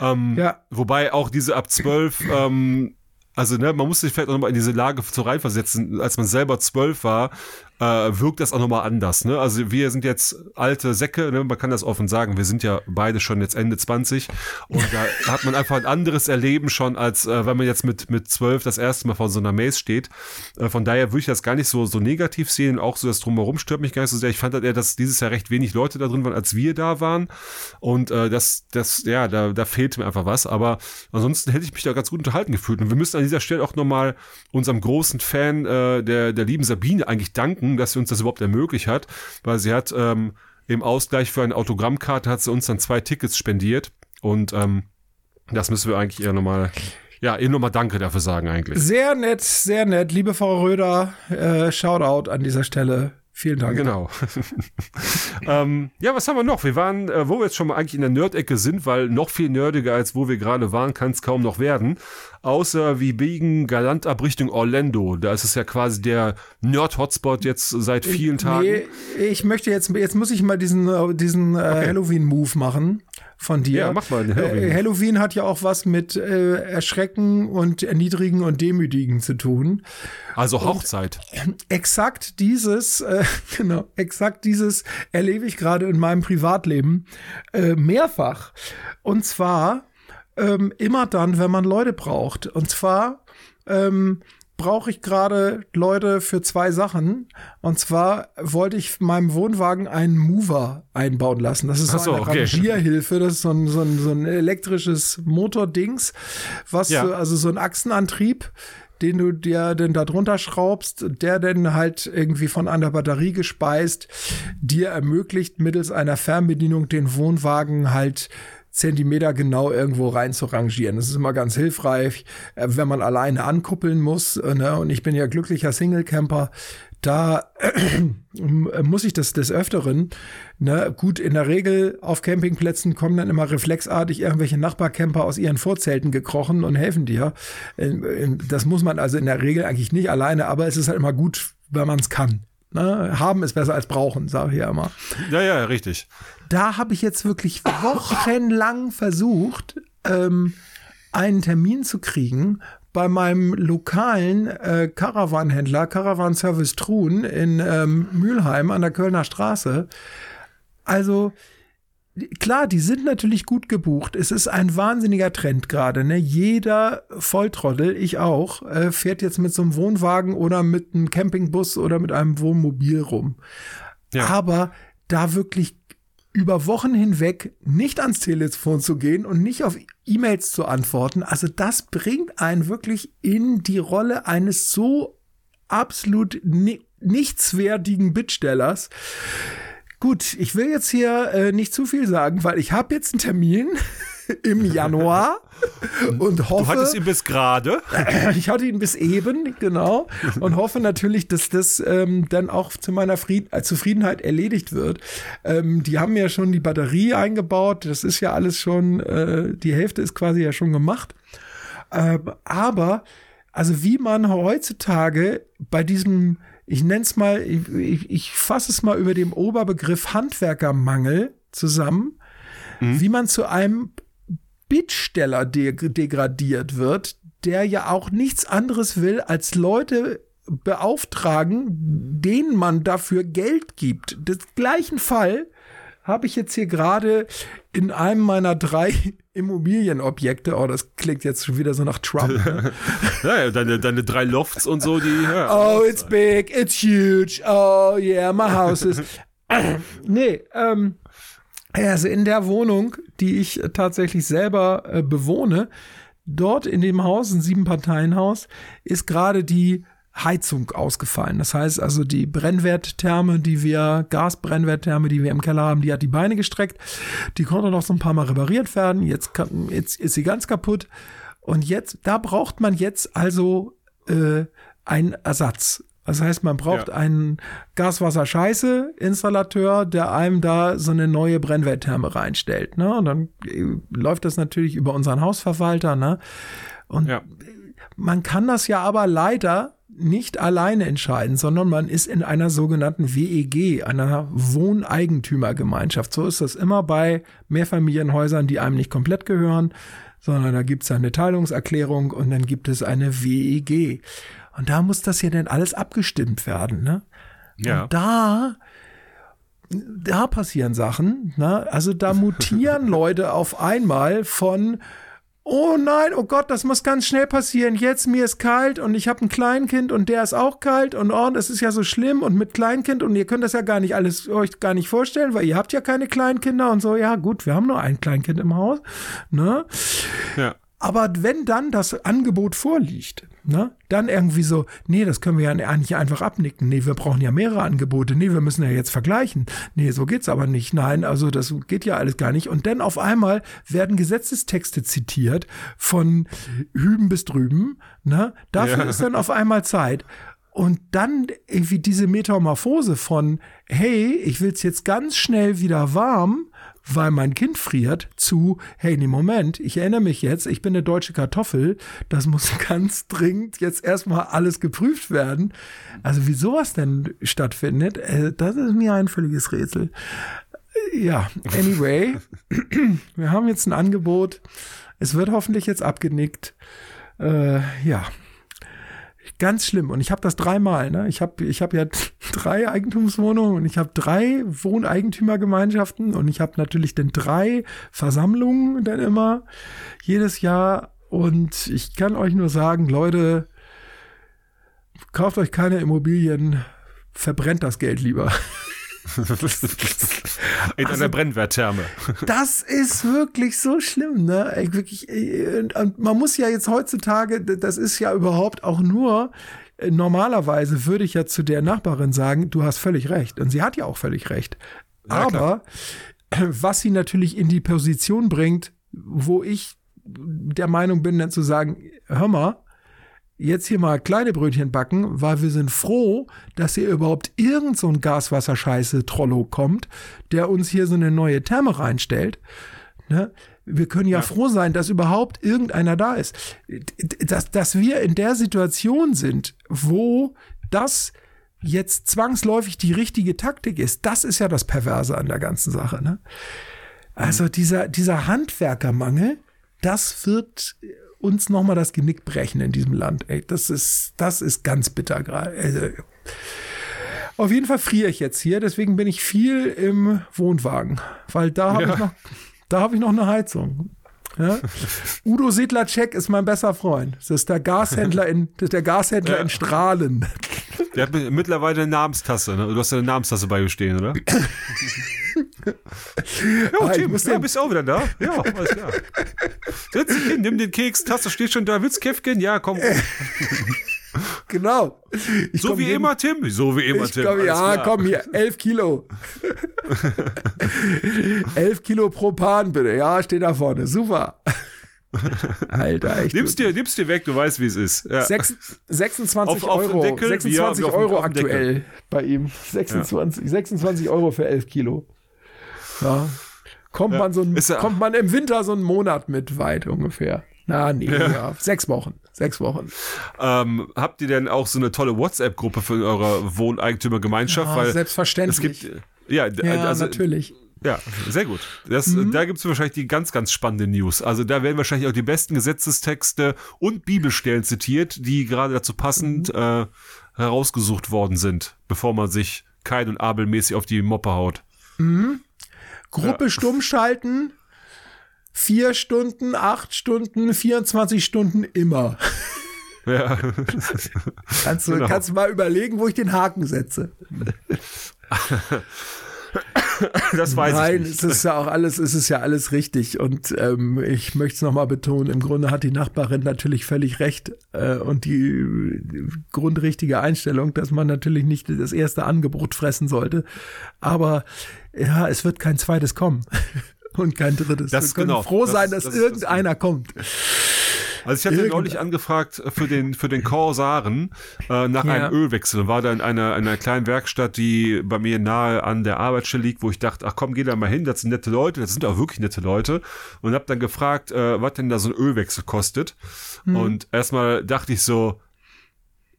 Ähm, Ja. Wobei auch diese ab 12, ähm, also ne, man muss sich vielleicht auch nochmal in diese Lage so reinversetzen, als man selber 12 war, äh, wirkt das auch nochmal anders. Ne? Also wir sind jetzt alte Säcke, ne? man kann das offen sagen, wir sind ja beide schon jetzt Ende 20 und da hat man einfach ein anderes Erleben schon, als äh, wenn man jetzt mit, mit 12 das erste Mal vor so einer Maze steht. Äh, von daher würde ich das gar nicht so, so negativ sehen, auch so das Drumherum stört mich gar nicht so sehr. Ich fand halt eher, dass dieses Jahr recht wenig Leute da drin waren, als wir da waren und äh, das, das, ja, da, da fehlt mir einfach was, aber ansonsten hätte ich mich da ganz gut unterhalten gefühlt und wir müssen an dieser Stelle auch nochmal unserem großen Fan äh, der, der lieben Sabine eigentlich danken, dass sie uns das überhaupt ermöglicht hat, weil sie hat ähm, im Ausgleich für eine Autogrammkarte hat sie uns dann zwei Tickets spendiert und ähm, das müssen wir eigentlich eher nochmal, ja, ihr nochmal Danke dafür sagen eigentlich. Sehr nett, sehr nett. Liebe Frau Röder, äh, Shoutout an dieser Stelle. Vielen Dank. Genau. ähm, ja, was haben wir noch? Wir waren, äh, wo wir jetzt schon mal eigentlich in der Nerd-Ecke sind, weil noch viel nerdiger als wo wir gerade waren, kann es kaum noch werden. Außer wir biegen galant ab Richtung Orlando. Da ist es ja quasi der Nerd-Hotspot jetzt seit vielen Tagen. Nee, ich möchte jetzt, jetzt muss ich mal diesen, äh, diesen äh, Halloween-Move machen von dir. Ja, mach mal den Halloween. Äh, Halloween hat ja auch was mit äh, Erschrecken und Erniedrigen und Demütigen zu tun. Also Hochzeit. Exakt dieses, äh, genau, exakt dieses erlebe ich gerade in meinem Privatleben äh, mehrfach. Und zwar ähm, immer dann, wenn man Leute braucht. Und zwar ähm, brauche ich gerade Leute für zwei Sachen. Und zwar wollte ich meinem Wohnwagen einen Mover einbauen lassen. Das ist so, so, eine okay. Rangierhilfe. Das ist so ein, so ein, so ein elektrisches Motordings, was Ja. so, also so ein Achsenantrieb den du dir denn da drunter schraubst, der denn halt irgendwie von einer Batterie gespeist dir ermöglicht, mittels einer Fernbedienung den Wohnwagen halt Zentimeter genau irgendwo rein zu rangieren. Das ist immer ganz hilfreich, äh, wenn man alleine ankuppeln muss. äh, Ne? Und ich bin ja glücklicher Single-Camper. Da muss ich das des Öfteren. Ne? Gut, in der Regel auf Campingplätzen kommen dann immer reflexartig irgendwelche Nachbarcamper aus ihren Vorzelten gekrochen und helfen dir. Ähm, ähm, Das muss man also in der Regel eigentlich nicht alleine, aber es ist halt immer gut, wenn man es kann. Ne? Haben ist besser als brauchen, sage ich ja immer Ja, ja, richtig. da habe ich jetzt wirklich wochenlang versucht, ähm, einen Termin zu kriegen bei meinem lokalen äh, Caravan-Händler, Caravan Service Truhen in ähm, Mülheim an der Kölner Straße. Also klar, die sind natürlich gut gebucht. Es ist ein wahnsinniger Trend gerade. Ne? Jeder Volltrottel, ich auch, äh, fährt jetzt mit so einem Wohnwagen oder mit einem Campingbus oder mit einem Wohnmobil rum. Ja. Aber da wirklich über Wochen hinweg nicht ans Telefon zu gehen und nicht auf E-Mails zu antworten, also das bringt einen wirklich in die Rolle eines so absolut ni nichtswertigen Bittstellers. Gut, ich will jetzt hier äh, nicht zu viel sagen, weil ich habe jetzt einen Termin im Januar und hoffe, Du hattest ihn bis gerade. ich hatte ihn bis eben, genau, und hoffe natürlich, dass das ähm, dann auch zu meiner Fried äh, Zufriedenheit erledigt wird. Ähm, die haben ja schon die Batterie eingebaut, das ist ja alles schon, äh, die Hälfte ist quasi ja schon gemacht. Ähm, aber, also wie man heutzutage bei diesem, ich nenne es mal, ich, ich, ich fasse es mal über dem Oberbegriff Handwerkermangel zusammen, wie man zu einem Bittsteller de degradiert wird, der ja auch nichts anderes will, als Leute beauftragen, denen man dafür Geld gibt. Den gleichen Fall habe ich jetzt hier gerade in einem meiner drei Immobilienobjekte. Oh, das klingt jetzt schon wieder so nach Trump. Ne? ja, deine, deine drei Lofts und so, die. Ja. Oh, it's big, it's huge. Oh, yeah, my house is. nee, ähm, also in der Wohnung, die ich tatsächlich selber äh, bewohne, dort in dem Haus, ein Sieben-Parteien-Haus, ist gerade die Heizung ausgefallen. Das heißt also, die Brennwerttherme, die wir, Gasbrennwerttherme, die wir im Keller haben, die hat die Beine gestreckt. Die konnte noch so ein paar Mal repariert werden. Jetzt, kann, jetzt ist sie ganz kaputt. Und jetzt, da braucht man jetzt also äh, einen Ersatz. Das heißt, man braucht ja. einen Gaswasser-Scheiße-Installateur, der einem da so eine neue Brennwerttherme reinstellt. Ne? Und dann äh, läuft das natürlich über unseren Hausverwalter. Ne? Und ja. man kann das ja aber leider nicht alleine entscheiden, sondern man ist in einer sogenannten WEG, einer Wohneigentümergemeinschaft. So ist das immer bei Mehrfamilienhäusern, die einem nicht komplett gehören, sondern da gibt es eine Teilungserklärung und dann gibt es eine WEG. Und da muss das ja dann alles abgestimmt werden. Ne? Ja. Und da da passieren Sachen, ne? Also da mutieren Leute auf einmal von oh nein, oh Gott, das muss ganz schnell passieren. Jetzt mir ist kalt und ich habe ein Kleinkind und der ist auch kalt und oh, das ist ja so schlimm und mit Kleinkind und ihr könnt das ja gar nicht alles euch gar nicht vorstellen, weil ihr habt ja keine Kleinkinder und so. Ja, gut, wir haben nur ein Kleinkind im Haus, ne? Ja. Aber wenn dann das Angebot vorliegt, ne, dann irgendwie so, nee, das können wir ja nicht einfach abnicken. Nee, wir brauchen ja mehrere Angebote. Nee, wir müssen ja jetzt vergleichen. Nee, so geht's aber nicht. Nein, also das geht ja alles gar nicht. Und dann auf einmal werden Gesetzestexte zitiert von hüben bis drüben. Ne? Dafür ja. ist dann auf einmal Zeit. Und dann irgendwie diese Metamorphose von, hey, ich will's jetzt ganz schnell wieder warm, weil mein Kind friert, zu, hey, nee, Moment, ich erinnere mich jetzt, ich bin eine deutsche Kartoffel, das muss ganz dringend jetzt erstmal alles geprüft werden. Also wie sowas denn stattfindet, äh, das ist mir ein völliges Rätsel. Ja, anyway, wir haben jetzt ein Angebot. Es wird hoffentlich jetzt abgenickt. Äh, ja, Ganz schlimm. Und ich habe das dreimal. Ne? Ich habe ich hab ja drei Eigentumswohnungen und ich habe drei Wohneigentümergemeinschaften und ich habe natürlich dann drei Versammlungen dann immer jedes Jahr. Und ich kann euch nur sagen, Leute, kauft euch keine Immobilien, verbrennt das Geld lieber. In also, einer Brennwerttherme. Das ist wirklich so schlimm, ne? Wirklich, und man muss ja jetzt heutzutage, das ist ja überhaupt auch nur, äh, normalerweise würde ich ja zu der Nachbarin sagen, du hast völlig recht. Und sie hat ja auch völlig recht. Ja, Aber klar. was sie natürlich in die Position bringt, wo ich der Meinung bin, dann zu sagen, hör mal, jetzt hier mal kleine Brötchen backen, weil wir sind froh, dass hier überhaupt irgend so ein Gaswasserscheiße Trollo kommt, der uns hier so eine neue Therme reinstellt. Ne? Wir können ja, ja, froh sein, dass überhaupt irgendeiner da ist. Dass, dass wir in der Situation sind, wo das jetzt zwangsläufig die richtige Taktik ist, das ist ja das Perverse an der ganzen Sache. Ne? Also dieser, dieser Handwerkermangel, das wird uns nochmal das Genick brechen in diesem Land. Ey, das ist, das ist ganz bitter gerade. Also, auf jeden Fall friere ich jetzt hier, deswegen bin ich viel im Wohnwagen, weil da habe ja. ich noch, da habe ich noch eine Heizung. Ja? Udo Sedlacek ist mein bester Freund. Das ist der Gashändler in, das ist der Gashändler ja. in Strahlen. Der hat mittlerweile eine Namenstasse. Ne? Du hast eine Namenstasse bei ihm stehen, oder? ja, ah, Tim, ja, bist du auch wieder da? Ja, alles klar. Setz dich hin, nimm den Keks, Tasse steht schon da. Willst Käffchen? Ja, komm. genau. Ich so wie hin. immer, Tim. So wie immer, Tim. Komm, ja, klar. komm hier, elf Kilo. elf Kilo Propan, bitte. Ja, steht da vorne. Super. Alter, echt. Nimmst dir, nimmst dir weg, du weißt, wie es ist. Ja. 26 auf, Euro, auf Deckel, 26 Euro auf aktuell bei ihm. 26, ja. 26 Euro für 11 Kilo. Ja. Kommt. Man so ein, kommt man im Winter so einen Monat mit weit ungefähr. Na, nee. Sechs Wochen. Sechs Wochen. Ähm, habt ihr denn auch so eine tolle WhatsApp-Gruppe für eure Wohneigentümergemeinschaft? Ja, Weil selbstverständlich. Es gibt, ja, ja also, natürlich. Ja, sehr gut. Das, mhm. Da gibt es wahrscheinlich die ganz, ganz spannende News. Also da werden wahrscheinlich auch die besten Gesetzestexte und Bibelstellen zitiert, die gerade dazu passend mhm. äh, herausgesucht worden sind, bevor man sich Kain und Abel mäßig auf die Moppe haut. Mhm. Gruppe ja. stumm schalten, vier Stunden, acht Stunden, 24 Stunden immer. Ja. kannst, du, genau. kannst du mal überlegen, wo ich den Haken setze. das weiß Nein, ich nicht. Nein, es ist ja auch alles, es ist ja alles richtig. Und ähm, ich möchte es nochmal betonen, im Grunde hat die Nachbarin natürlich völlig recht äh, und die, die grundrichtige Einstellung, dass man natürlich nicht das erste Angebot fressen sollte. Aber ja, es wird kein zweites kommen. Und kein drittes. Das, Wir können genau, froh sein, dass das, irgendeiner das kommt. Also ich hatte Irgend neulich angefragt für den, für den Korsaren äh, nach ja. einem Ölwechsel und war da in einer, einer kleinen Werkstatt, die bei mir nahe an der Arbeitsstelle liegt, wo ich dachte, ach komm, geh da mal hin, das sind nette Leute, das sind auch wirklich nette Leute und habe dann gefragt, äh, was denn da so ein Ölwechsel kostet. Hm. Und erstmal dachte ich so,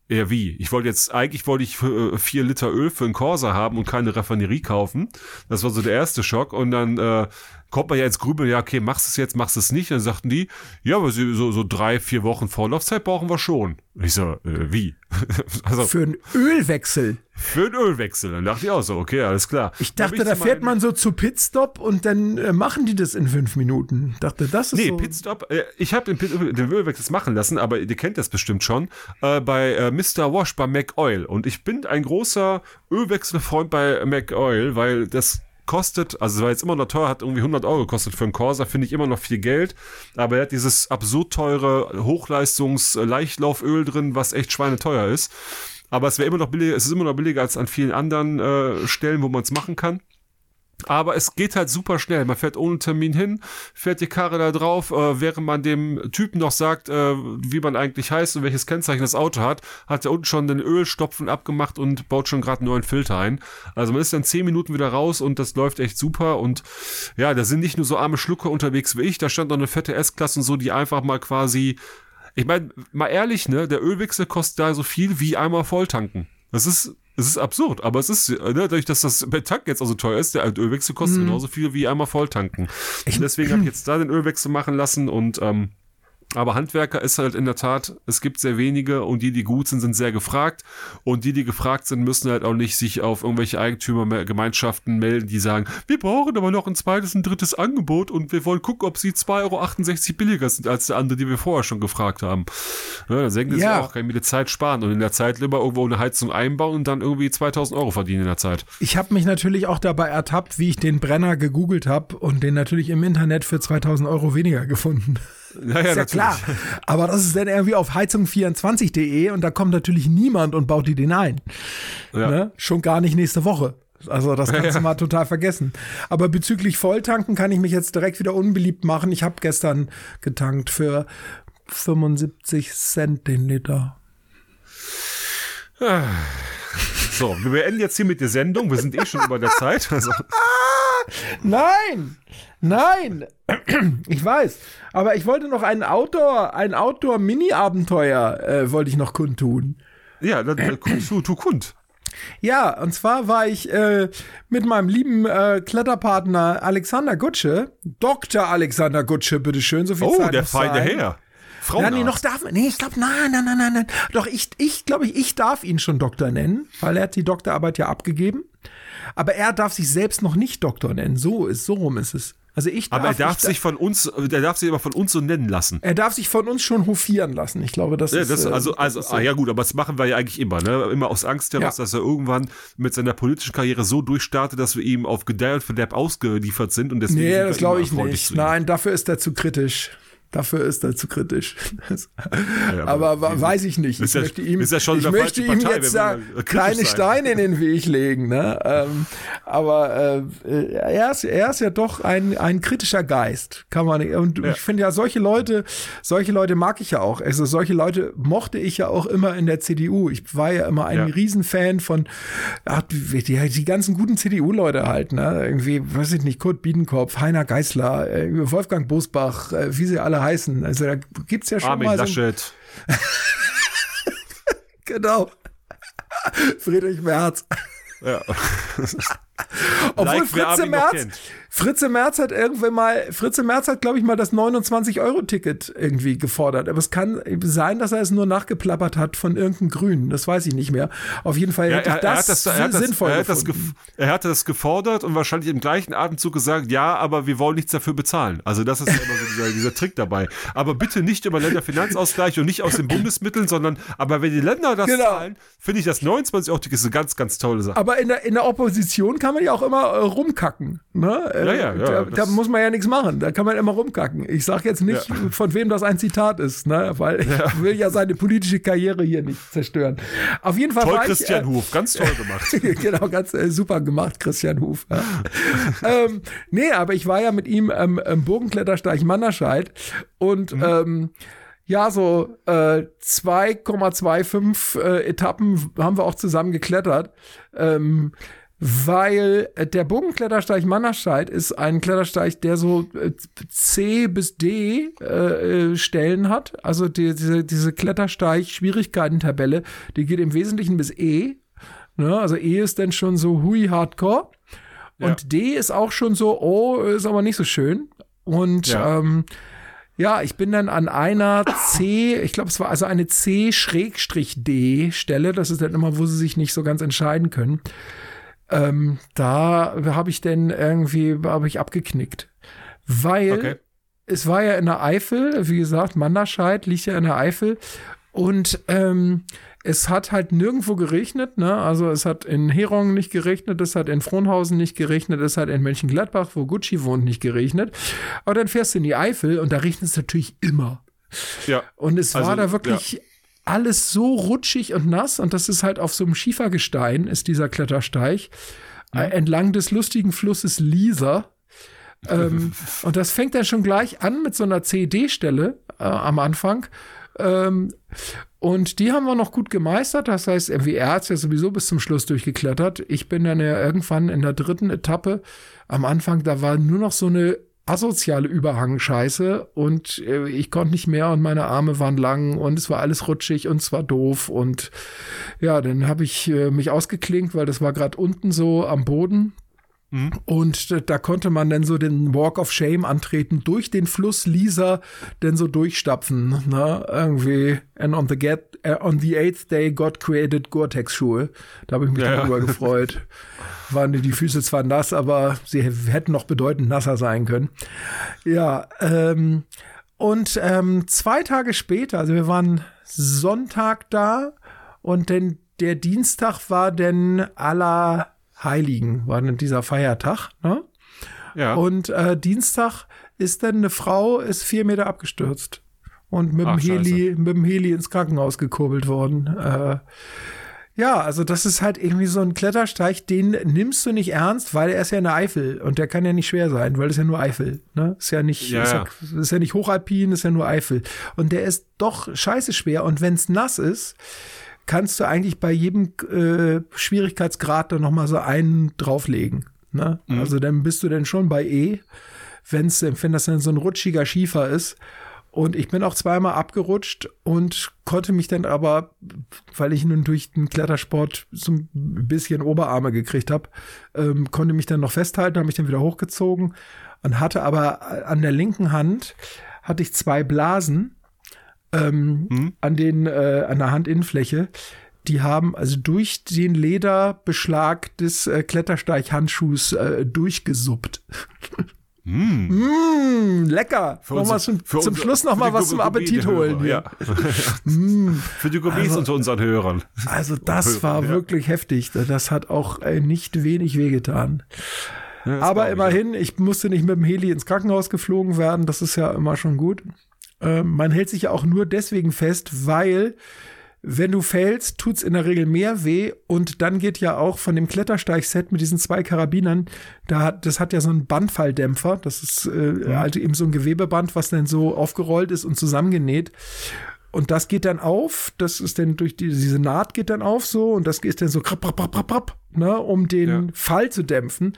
ja, wie? Ich wollte jetzt, eigentlich wollte ich äh, vier Liter Öl für einen Corsa haben und keine Raffinerie kaufen. Das war so der erste Schock. Und dann äh, kommt man ja ins Grübeln, ja, okay, machst du es jetzt, machst du es nicht. Und dann sagten die, ja, aber so, so drei, vier Wochen Vorlaufzeit brauchen wir schon. Ich so, äh, wie? also, für einen Ölwechsel. Für einen Ölwechsel. Dann dachte ich auch so, okay, alles klar. Ich dachte, ich da fährt man so zu Pitstop und dann äh, machen die das in fünf Minuten. Dachte, das ist nee, so. Pitstop, äh, ich habe den, den Ölwechsel machen lassen, aber ihr kennt das bestimmt schon, äh, bei äh, Mr. Wash bei McOil. Und ich bin ein großer Ölwechselfreund bei McOil, weil das kostet, also es war jetzt immer noch teuer, hat irgendwie 100 Euro gekostet für einen Corsa, finde ich immer noch viel Geld, aber er hat dieses absurd teure Hochleistungs-Leichtlauföl drin, was echt schweineteuer ist. Aber es wäre immer noch billiger, es ist immer noch billiger als an vielen anderen äh, Stellen, wo man es machen kann. Aber es geht halt super schnell. Man fährt ohne Termin hin, fährt die Karre da drauf, äh, während man dem Typen noch sagt, äh, wie man eigentlich heißt und welches Kennzeichen das Auto hat, hat er unten schon den Ölstopfen abgemacht und baut schon gerade einen neuen Filter ein. Also man ist dann zehn Minuten wieder raus und das läuft echt super. Und ja, da sind nicht nur so arme Schlucke unterwegs wie ich, da stand noch eine fette S-Klasse und so, die einfach mal quasi. Ich meine, mal ehrlich, ne, der Ölwechsel kostet da so viel wie einmal volltanken. Das ist es ist absurd, aber es ist, ne, dadurch, dass das bei Tank jetzt auch so teuer ist, der Ölwechsel kostet mhm. genauso viel wie einmal volltanken. Und deswegen habe ich jetzt da den Ölwechsel machen lassen und ähm, aber Handwerker ist halt in der Tat, es gibt sehr wenige und die, die gut sind, sind sehr gefragt. Und die, die gefragt sind, müssen halt auch nicht sich auf irgendwelche Eigentümergemeinschaften melden, die sagen, wir brauchen aber noch ein zweites, ein drittes Angebot und wir wollen gucken, ob sie 2,68 Euro billiger sind als der andere, die wir vorher schon gefragt haben. Ja, dann senken ja. sie auch, kann ich mir die Zeit sparen und in der Zeit lieber irgendwo eine Heizung einbauen und dann irgendwie 2000 Euro verdienen in der Zeit. Ich habe mich natürlich auch dabei ertappt, wie ich den Brenner gegoogelt habe und den natürlich im Internet für 2000 Euro weniger gefunden. Ja, ja, ist ja klar. Aber das ist dann irgendwie auf heizung24.de und da kommt natürlich niemand und baut die den ein. Ja. Ne? Schon gar nicht nächste Woche. Also das kannst ja, ja. du mal total vergessen. Aber bezüglich Volltanken kann ich mich jetzt direkt wieder unbeliebt machen. Ich habe gestern getankt für 75 Cent den Liter. So, wir beenden jetzt hier mit der Sendung. Wir sind eh schon über der Zeit. Also. Nein! Nein! Ich weiß. Aber ich wollte noch ein Outdoor, ein Outdoor-Mini-Abenteuer äh, wollte ich noch kundtun. Ja, dann äh, tu, tu kund. Ja, und zwar war ich äh, mit meinem lieben äh, Kletterpartner Alexander Gutsche, Dr. Alexander Gutsche, bitteschön, so viel oh, Zeit. Oh, der feine Herr. Frauenarzt. Ja, nee, noch darf man. Nee, ich glaube, nein, nein, nein, nein, nein. Doch, ich, ich glaube, ich, ich darf ihn schon Doktor nennen, weil er hat die Doktorarbeit ja abgegeben. Aber er darf sich selbst noch nicht Doktor nennen. So ist, so rum ist es. Also ich darf, aber er darf sich von uns, er darf sich aber von uns so nennen lassen. Er darf sich von uns schon hofieren lassen. Ich glaube, das ja, ist. Das, also, also, das ist so. ah, ja gut, aber das machen wir ja eigentlich immer, ne? Immer aus Angst heraus, ja. dass er irgendwann mit seiner politischen Karriere so durchstartet, dass wir ihm auf Gedeih und Verderb ausgeliefert sind und deswegen. Nee, das glaube ich nicht. Nein, dafür ist er zu kritisch. Dafür ist er zu kritisch. ja, aber, aber weiß ich nicht. Ich ja, möchte ihm, ja ich möchte ihm Partei, jetzt da kleine Steine in den Weg legen. Ne? Ähm, aber äh, er, ist, er ist ja doch ein, ein kritischer Geist, kann man nicht. Und ich finde ja solche Leute, solche Leute mag ich ja auch. Also solche Leute mochte ich ja auch immer in der CDU. Ich war ja immer ein Riesenfan von ach, die, die, ganzen guten CDU-Leute halt. Ne? Irgendwie, weiß ich nicht, Kurt Biedenkopf, Heiner Geißler, äh, Wolfgang Bosbach, äh, wie sie alle heißen. Also da gibt's ja schon Armin mal so Laschet. genau. Friedrich Merz. Ja. Obwohl Like, Fritze Merz. Fritze Merz hat irgendwann mal, Fritze Merz hat, glaube ich, mal das 29-Euro-Ticket irgendwie gefordert. Aber es kann sein, dass er es nur nachgeplappert hat von irgendeinem Grünen. Das weiß ich nicht mehr. Auf jeden Fall Ja, hätte ich er, er, das, das, er, hat das, sinnvoll er, hat das er hatte das gefordert und wahrscheinlich im gleichen Atemzug gesagt, ja, aber wir wollen nichts dafür bezahlen. Also das ist ja immer so dieser, dieser Trick dabei. Aber bitte nicht über Länderfinanzausgleich und nicht aus den Bundesmitteln, sondern aber wenn die Länder das Genau. zahlen, finde ich das 29 Euro Ticket ist eine ganz, ganz tolle Sache. Aber in der, in der Opposition kann man ja auch immer äh, rumkacken. Ne? Äh, Ja, ja, da, da muss man ja nichts machen. Da kann man immer rumkacken. Ich sage jetzt nicht, von wem das ein Zitat ist, ne? weil ich will ja seine politische Karriere hier nicht zerstören. Auf jeden Fall Toll, war Christian ich, Huf, ganz toll gemacht. äh, genau, ganz äh, super gemacht, Christian Huf. Ja. ähm, nee, aber ich war ja mit ihm ähm, im Bogenklettersteig Mannerscheid und Mhm. ähm, ja, so äh, 2,25 äh, Etappen haben wir auch zusammen geklettert. Ähm, weil äh, der Bogenklettersteig Mannerscheid ist ein Klettersteig, der so äh, C bis D äh, äh, Stellen hat. Also die, diese, diese Klettersteig-Schwierigkeiten-Tabelle, die geht im Wesentlichen bis E. Ne? Also E ist dann schon so hui hardcore. Und D ist auch schon so, oh, ist aber nicht so schön. Und Ja. ähm, ja, ich bin dann an einer C, ich glaube, es war also eine C-D-Stelle, das ist dann immer, wo sie sich nicht so ganz entscheiden können. Ähm, da habe ich dann irgendwie, habe ich abgeknickt. Weil Okay. es war ja in der Eifel, wie gesagt, Manderscheid liegt ja in der Eifel und ähm, es hat halt nirgendwo geregnet, ne? Also es hat in Herong nicht geregnet, es hat in Frohnhausen nicht geregnet, es hat in Mönchengladbach, wo Gucci wohnt, nicht geregnet. Aber dann fährst du in die Eifel und da regnet es natürlich immer. Ja. Und es war Also, da wirklich alles so rutschig und nass und das ist halt auf so einem Schiefergestein, ist dieser Klettersteig, äh, entlang des lustigen Flusses Lieser. ähm, und das fängt dann schon gleich an mit so einer CD-Stelle äh, am Anfang. Ähm, und die haben wir noch gut gemeistert. Das heißt, MWR hat ja sowieso bis zum Schluss durchgeklettert. Ich bin dann ja irgendwann in der dritten Etappe. Am Anfang, da war nur noch so eine asoziale Überhangscheiße und äh, ich konnte nicht mehr und meine Arme waren lang und es war alles rutschig und es war doof und ja, dann habe ich äh, mich ausgeklinkt, weil das war gerade unten so am Boden und äh, da konnte man dann so den Walk of Shame antreten, durch den Fluss Lisa denn so durchstapfen, ne? Irgendwie. And on the get, äh, on the eighth day God created Gore-Tex-Schuhe. Da habe ich mich Ja, ja. darüber gefreut. Waren die Füße zwar nass, aber sie hätten noch bedeutend nasser sein können. Ja, ähm, und ähm, zwei Tage später, also wir waren Sonntag da und denn der Dienstag war denn aller Heiligen, war dann dieser Feiertag, ne? Ja. Und äh, Dienstag ist dann eine Frau, ist vier Meter abgestürzt und mit dem Ach, Heli, mit dem Heli ins Krankenhaus gekurbelt worden. Äh, ja, also das ist halt irgendwie so ein Klettersteig, den nimmst du nicht ernst, weil er ist ja in der Eifel und der kann ja nicht schwer sein, weil es ja nur Eifel, ne? Ist ja nicht, Ja, ist, ja, ja. ist ja nicht hochalpin, ist ja nur Eifel. Und der ist doch scheiße schwer und wenn es nass ist, kannst du eigentlich bei jedem äh, Schwierigkeitsgrad dann noch mal so einen drauflegen. Ne? Mhm. Also dann bist du dann schon bei E, wenn's, wenn das dann so ein rutschiger Schiefer ist. Und ich bin auch zweimal abgerutscht und konnte mich dann aber, weil ich nun durch den Klettersport so ein bisschen Oberarme gekriegt habe, ähm, konnte mich dann noch festhalten, habe mich dann wieder hochgezogen und hatte aber an der linken Hand hatte ich zwei Blasen ähm, an den äh, an der Handinnenfläche. Die haben also durch den Lederbeschlag des äh, Klettersteighandschuhs äh, durchgesuppt. Mm, lecker. Für Wollen wir uns- zum, zum Schluss noch mal was zum Appetit holen. Ja. für die Gourmets Also- unter unseren Hörern. Also das Hören, war ja. wirklich heftig. Das hat auch äh, nicht wenig wehgetan. Ja, Aber immerhin, ich musste nicht mit dem Heli ins Krankenhaus geflogen werden. Das ist ja immer schon gut. Ähm, man hält sich ja auch nur deswegen fest, weil wenn du fällst, tut's in der Regel mehr weh und dann geht ja auch von dem Klettersteig-Set mit diesen zwei Karabinern, da hat, das hat ja so einen Bandfalldämpfer, das ist äh, also eben so ein Gewebeband, was dann so aufgerollt ist und zusammengenäht. Und das geht dann auf, das ist dann durch die, diese Naht geht dann auf so und das ist dann so krapp, krapp, krapp, krapp, krapp, ne, um den Ja. Fall zu dämpfen.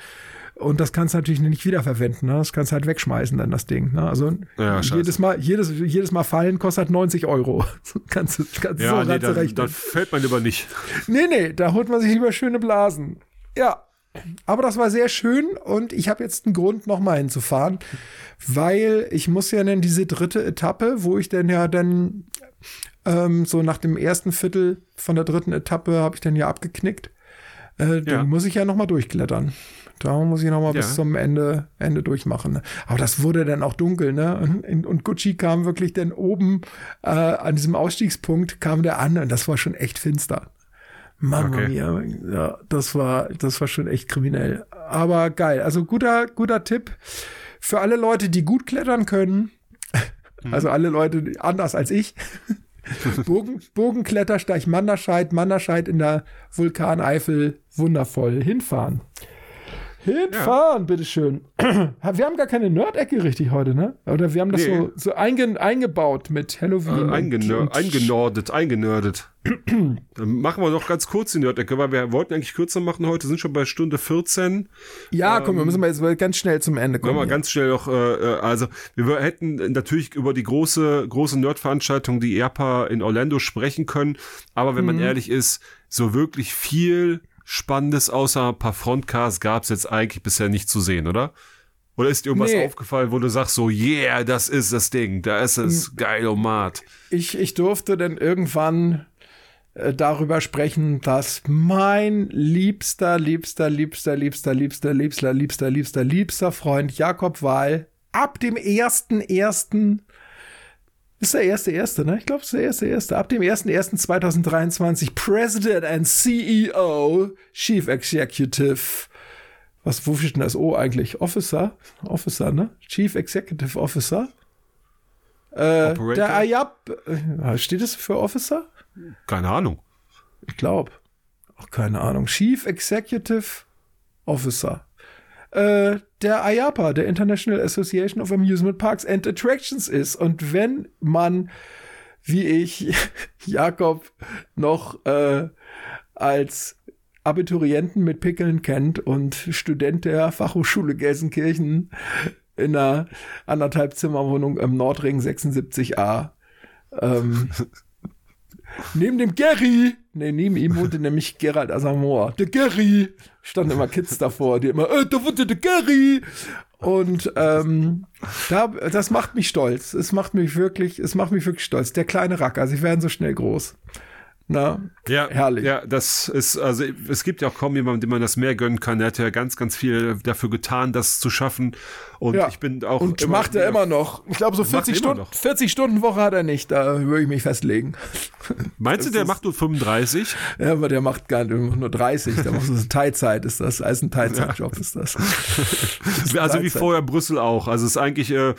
Und das kannst du natürlich nicht wiederverwenden, ne? Das kannst du halt wegschmeißen, dann das Ding. Ne? Also Ja, jedes Mal, jedes, jedes Mal fallen kostet 90 Euro. kannst du, kannst Ja, so nee, dann, rechnen. dann fällt man lieber nicht. Nee, nee, da holt man sich lieber schöne Blasen. Ja. Aber das war sehr schön und ich habe jetzt einen Grund, nochmal hinzufahren, weil ich muss ja dann diese dritte Etappe, wo ich dann ja dann ähm, so nach dem ersten Viertel von der dritten Etappe habe ich dann ja abgeknickt. Äh, ja. Dann muss ich ja nochmal durchklettern. Da muss ich nochmal ja. bis zum Ende, Ende durchmachen. Ne? Aber das wurde dann auch dunkel, ne? Und, und Gucci kam wirklich dann oben äh, an diesem Ausstiegspunkt, kam der an und das war schon echt finster. Mamma okay. mia. Ja, das war, das war schon echt kriminell. Aber geil. Also guter, guter Tipp für alle Leute, die gut klettern können. Mhm. Also alle Leute anders als ich. Bogen, Bogenklettersteig Manderscheid, Manderscheid in der Vulkaneifel, wundervoll. Hinfahren. Hinfahren, ja. bitteschön. Wir haben gar keine Nerd-Ecke richtig heute, ne? Oder wir haben das nee. so, so einge, eingebaut mit Halloween. Äh, eingenör eingenordet, eingenördet. Dann machen wir noch ganz kurz die Nerd-Ecke, weil wir wollten eigentlich kürzer machen heute, sind schon bei Stunde 14. Ja, ähm, komm, wir müssen mal jetzt ganz schnell zum Ende kommen. Mal ganz schnell noch, äh, äh, also wir hätten natürlich über die große, große Nerd-Veranstaltung, die ERPA in Orlando sprechen können, aber wenn mhm. man ehrlich ist, so wirklich viel Spannendes außer ein paar Frontcasts gab es jetzt eigentlich bisher nicht zu sehen, oder? Oder ist dir irgendwas nee. aufgefallen, wo du sagst so, yeah, das ist das Ding, da ist es, geil, Omat. Ich, ich durfte dann irgendwann äh, darüber sprechen, dass mein liebster, liebster, liebster, liebster, liebster, liebster, liebster, liebster, liebster Freund Jakob Wahl ab dem ersten ersten ist der erste erste, ne? Ich glaube, es ist der erste erste. Ab dem 1.1.2023 President and CEO, Chief Executive. Was, wofür steht denn das O eigentlich? Officer? Officer, ne? Chief Executive Officer. Äh, der Ayab, äh, steht es für Officer? Keine Ahnung. Ich glaube. Auch keine Ahnung. Chief Executive Officer äh, der IAPA, der International Association of Amusement Parks and Attractions ist. Und wenn man, wie ich, Jakob noch äh, als Abiturienten mit Pickeln kennt und Student der Fachhochschule Gelsenkirchen in einer anderthalb Zimmerwohnung im Nordring 76a. Ähm, neben dem Gary, nee, neben ihm wohnte nämlich Gerald Asamoah. Der Gary standen immer Kids davor, die immer, äh, da wurde der Gary. Und ähm, da, das macht mich stolz. Es macht mich wirklich, es macht mich wirklich stolz. Der kleine Racker, sie werden so schnell groß. Na, ja, herrlich. Ja, das ist, also es gibt ja auch kaum jemanden, dem man das mehr gönnen kann. Er hat ja ganz, ganz viel dafür getan, das zu schaffen. Und ja. ich bin auch. Und immer, macht er immer noch. Ich glaube, so 40 Stunden, 40 Stunden Woche hat er nicht. Da würde ich mich festlegen. Meinst das du, der macht nur 35? Ja, aber der macht gar nicht, nur 30. Der macht so Teilzeit, ist das. Als ein Teilzeitjob ja. ist das. das also wie vorher Brüssel auch. Also es ist eigentlich, äh,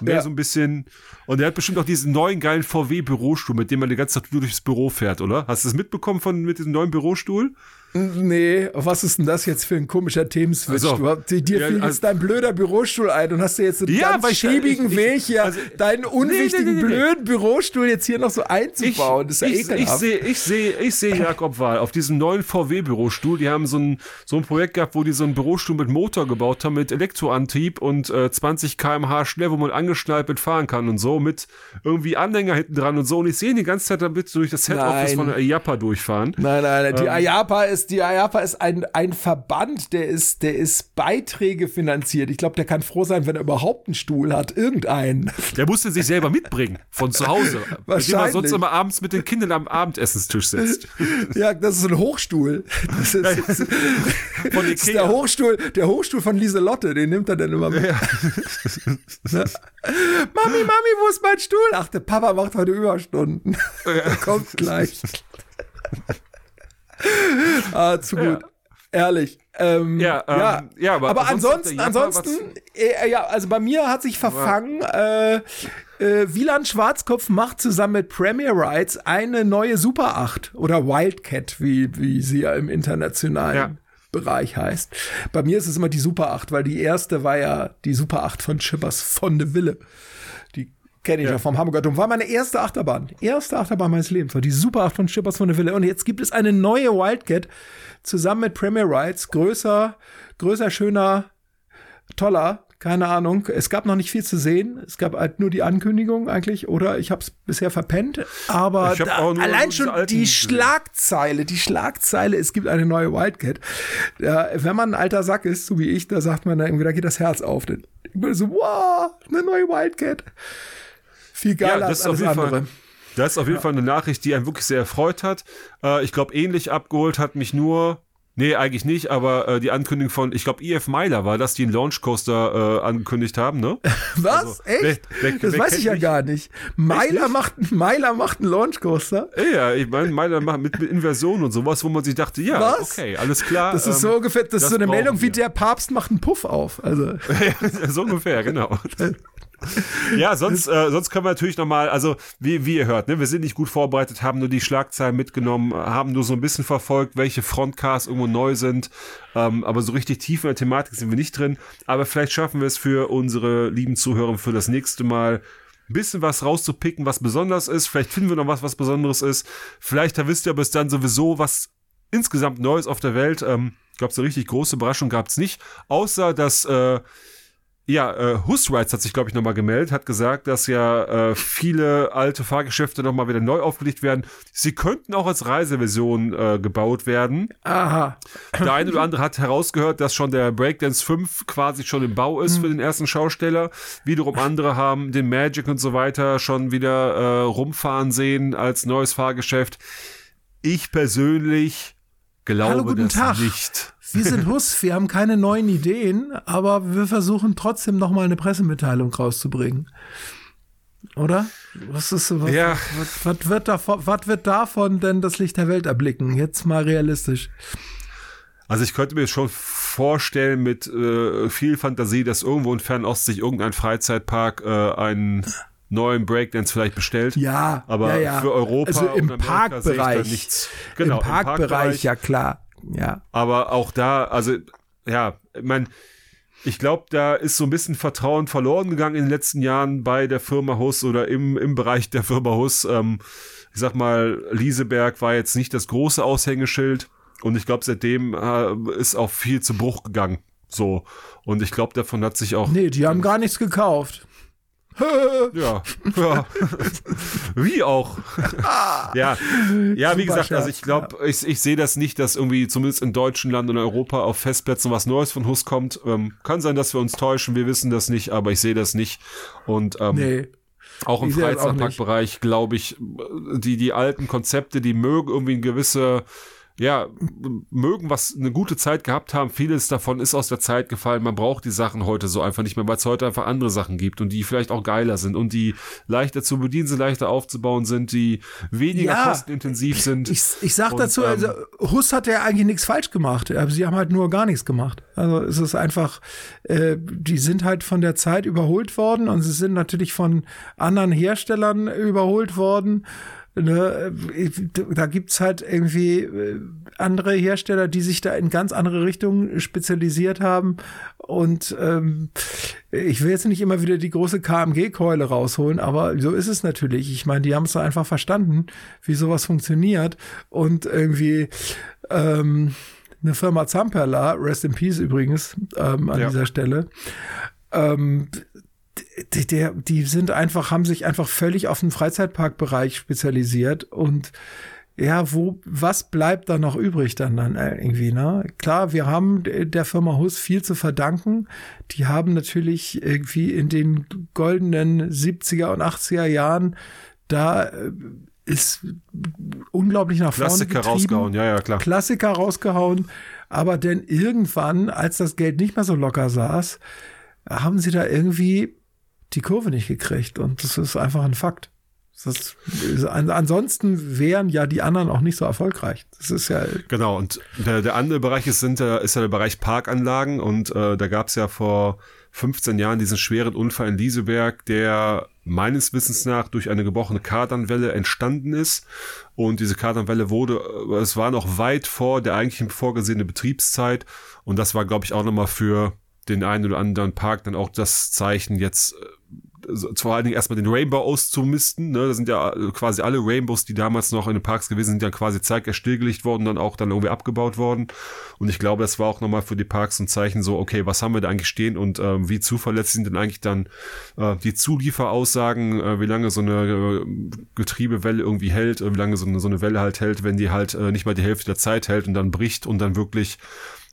Mehr ja. so ein bisschen. Und er hat bestimmt auch diesen neuen geilen VW-Bürostuhl, mit dem man die ganze Zeit durchs Büro fährt, oder? Hast du es mitbekommen von mit diesem neuen Bürostuhl? Nee, was ist denn das jetzt für ein komischer Themenswitch? Also, dir ja, fiel jetzt also, dein blöder Bürostuhl ein und hast du jetzt einen ja, ganz schäbigen ich, Weg hier, also, deinen unwichtigen, nee, nee, nee, blöden Bürostuhl jetzt hier noch so einzubauen. Ich, das ist ja ich, Ich sehe ich seh, ich seh Jakob Wahl auf diesem neuen VW-Bürostuhl. Die haben so ein, so ein Projekt gehabt, wo die so einen Bürostuhl mit Motor gebaut haben, mit Elektroantrieb und äh, 20 km/h schnell, wo man angeschnallt mitfahren kann und so, mit irgendwie Anhänger hinten dran und so. Und ich sehe ihn die ganze Zeit damit durch das Head-Office von der Ayapa durchfahren. Nein, nein, die ähm, Ayapa ist die IAPA ist ein, ein Verband, der ist, der ist Beiträge finanziert. Ich glaube, der kann froh sein, wenn er überhaupt einen Stuhl hat. Irgendeinen. Der musste sich selber mitbringen. Von zu Hause. Wahrscheinlich. Mit dem er sonst immer abends mit den Kindern am Abendessenstisch sitzt. Ja, das ist ein Hochstuhl. Das ist, das das ist der Hochstuhl, der Hochstuhl von Lieselotte, den nimmt er dann immer mit. Ja. Mami, Mami, wo ist mein Stuhl? Ach, der Papa macht heute Überstunden. Ja. Kommt gleich ah, zu gut. Ja. Ehrlich. Ähm, ja, ähm, ja, ja, aber, aber ansonsten, ansonsten, äh, ja, also bei mir hat sich verfangen, äh, äh, Wieland Schwarzkopf macht zusammen mit Premier Rights eine neue Super 8 oder Wildcat, wie, wie sie ja im internationalen ja. Bereich heißt. Bei mir ist es immer die Super 8, weil die erste war ja die Super 8 von Schippers von de Wille. Kenne ich ja. ja vom Hamburger Dom. War meine erste Achterbahn. Erste Achterbahn meines Lebens. War die Super 8 von Schippers von der Wille. Und jetzt gibt es eine neue Wildcat zusammen mit Premier Rides. Größer, größer, schöner, toller. keine Ahnung. Es gab noch nicht viel zu sehen. Es gab halt nur die Ankündigung eigentlich, oder ich habe es bisher verpennt. Aber da, allein schon die. Schlagzeile, die Schlagzeile, es gibt eine neue Wildcat. Ja, wenn man ein alter Sack ist, so wie ich, da sagt man da irgendwie, da geht das Herz auf. Dann- Ich bin so, wow, eine neue Wildcat. Viel geiler das als ist auf alles jeden andere. Fall. Das ist auf jeden Fall eine Nachricht, die einen wirklich sehr erfreut hat. Äh, ich glaube, ähnlich abgeholt hat mich nur, nee, eigentlich nicht, aber äh, die Ankündigung von, ich glaube, EF Myler war das, die einen Launchcoaster äh, angekündigt haben, ne? Was? Also, Echt? wer- wer- das wer weiß ich ja nicht? gar nicht. Meiler macht, Meiler macht einen Launchcoaster. Ja, ich meine, Myler macht mit, mit Inversion und sowas, wo man sich dachte, ja, Was? okay, alles klar. Das ist ähm, so ungefähr, das, ist das so eine Meldung wie wir. der Papst macht einen Puff auf. Also, so ungefähr, genau. ja, sonst, äh, sonst können wir natürlich nochmal, also wie, wie ihr hört, ne, wir sind nicht gut vorbereitet, haben nur die Schlagzeilen mitgenommen, haben nur so ein bisschen verfolgt, welche Frontcasts irgendwo neu sind, ähm, aber so richtig tief in der Thematik sind wir nicht drin. Aber vielleicht schaffen wir es für unsere lieben Zuhörer für das nächste Mal ein bisschen was rauszupicken, was besonders ist. Vielleicht finden wir noch was, was Besonderes ist. Vielleicht da wisst ihr bis dann sowieso, was insgesamt Neues auf der Welt. Ähm, ich glaube, so richtig große Überraschung gab es nicht. Außer, dass äh, ja, äh, Husrights hat sich, glaube ich, nochmal gemeldet, hat gesagt, dass ja äh, viele alte Fahrgeschäfte nochmal wieder neu aufgelegt werden. Sie könnten auch als Reiseversion äh, gebaut werden. aha. Der eine oder andere hat herausgehört, dass schon der Breakdance 5 quasi schon im Bau ist für den ersten Schausteller. Wiederum andere haben den Magic und so weiter schon wieder äh, rumfahren sehen als neues Fahrgeschäft. Ich persönlich glaube Hallo, guten das Tag. nicht. Wir sind Hus, wir haben keine neuen Ideen, aber wir versuchen trotzdem nochmal eine Pressemitteilung rauszubringen. Oder? Was ist so, was, Ja. was, was, wird davon, was wird davon denn das Licht der Welt erblicken? Jetzt mal realistisch. Also ich könnte mir schon vorstellen mit äh, viel Fantasie, dass irgendwo in Fernost sich irgendein Freizeitpark äh, einen neuen Breakdance vielleicht bestellt. Ja, Aber ja, ja. für Europa also im und Parkbereich. nichts. Genau, Im Parkbereich, ja klar. Ja. Aber auch da, also ja, ich meine, ich glaube, da ist so ein bisschen Vertrauen verloren gegangen in den letzten Jahren bei der Firma Huss oder im, im Bereich der Firma Huss. Ähm, ich sag mal, Lieseberg war jetzt nicht das große Aushängeschild und ich glaube, seitdem äh, ist auch viel zu Bruch gegangen. So. Und ich glaube, davon hat sich auch. Nee, die haben gar nichts gekauft. Ja, ja. Wie auch. ja, ja, wie Super gesagt, also ich glaube, ich, ich sehe das nicht, dass irgendwie zumindest in deutschen Land und Europa auf Festplätzen was Neues von Hus kommt. Ähm, kann sein, dass wir uns täuschen, wir wissen das nicht, aber ich sehe das nicht. Und ähm, Nee. auch im Freizeitparkbereich, glaube ich, die, die alten Konzepte, die mögen irgendwie eine gewisse, ja, mögen was, eine gute Zeit gehabt haben. Vieles davon ist aus der Zeit gefallen. Man braucht die Sachen heute so einfach nicht mehr, weil es heute einfach andere Sachen gibt und die vielleicht auch geiler sind und die leichter zu bedienen sind, leichter aufzubauen sind, die weniger Ja. kostenintensiv sind. Ich, ich sag Und, dazu, ähm, also Huss hat ja eigentlich nichts falsch gemacht. Aber sie haben halt nur gar nichts gemacht. Also es ist einfach, äh, die sind halt von der Zeit überholt worden und sie sind natürlich von anderen Herstellern überholt worden. Ne, äh, da gibt's halt irgendwie äh, andere Hersteller, die sich da in ganz andere Richtungen spezialisiert haben. Und ähm, ich will jetzt nicht immer wieder die große KMG-Keule rausholen, aber so ist es natürlich. Ich meine, die haben es da einfach verstanden, wie sowas funktioniert. Und irgendwie ähm, eine Firma Zamperla, Rest in Peace übrigens, ähm, an Ja. dieser Stelle, ähm, die, der, die sind einfach, haben sich einfach völlig auf den Freizeitparkbereich spezialisiert und ja, wo, was bleibt da noch übrig dann dann irgendwie, ne? Klar, wir haben der Firma Hus viel zu verdanken. Die haben natürlich irgendwie in den goldenen 70er und 80er Jahren da äh, ist unglaublich nach vorne Klassiker getrieben. rausgehauen, ja, ja, klar. Klassiker rausgehauen. Aber denn irgendwann, als das Geld nicht mehr so locker saß, haben sie da irgendwie die Kurve nicht gekriegt. Und das ist einfach ein Fakt. Das ist, an, ansonsten wären ja die anderen auch nicht so erfolgreich. Das ist ja, Genau, und der, der andere Bereich ist, sind, ist ja der Bereich Parkanlagen und äh, da gab es ja vor 15 Jahren diesen schweren Unfall in Lieseberg, der meines Wissens nach durch eine gebrochene Kardanwelle entstanden ist. Und diese Kardanwelle wurde, äh, es war noch weit vor der eigentlichen vorgesehene Betriebszeit. Und das war, glaube ich, auch nochmal für den einen oder anderen Park dann auch das Zeichen, jetzt äh, vor allen Dingen erstmal den Rainbow auszumisten. Ne? Da sind ja äh, quasi alle Rainbows, die damals noch in den Parks gewesen sind, ja quasi zeitgleich stillgelegt worden, dann auch dann irgendwie abgebaut worden. Und ich glaube, das war auch nochmal für die Parks ein Zeichen so, okay, was haben wir da eigentlich stehen und äh, wie zuverlässig sind denn eigentlich dann äh, die Zulieferaussagen, äh, wie lange so eine äh, Getriebewelle irgendwie hält, äh, wie lange so eine, so eine Welle halt hält, wenn die halt äh, nicht mal die Hälfte der Zeit hält und dann bricht und dann wirklich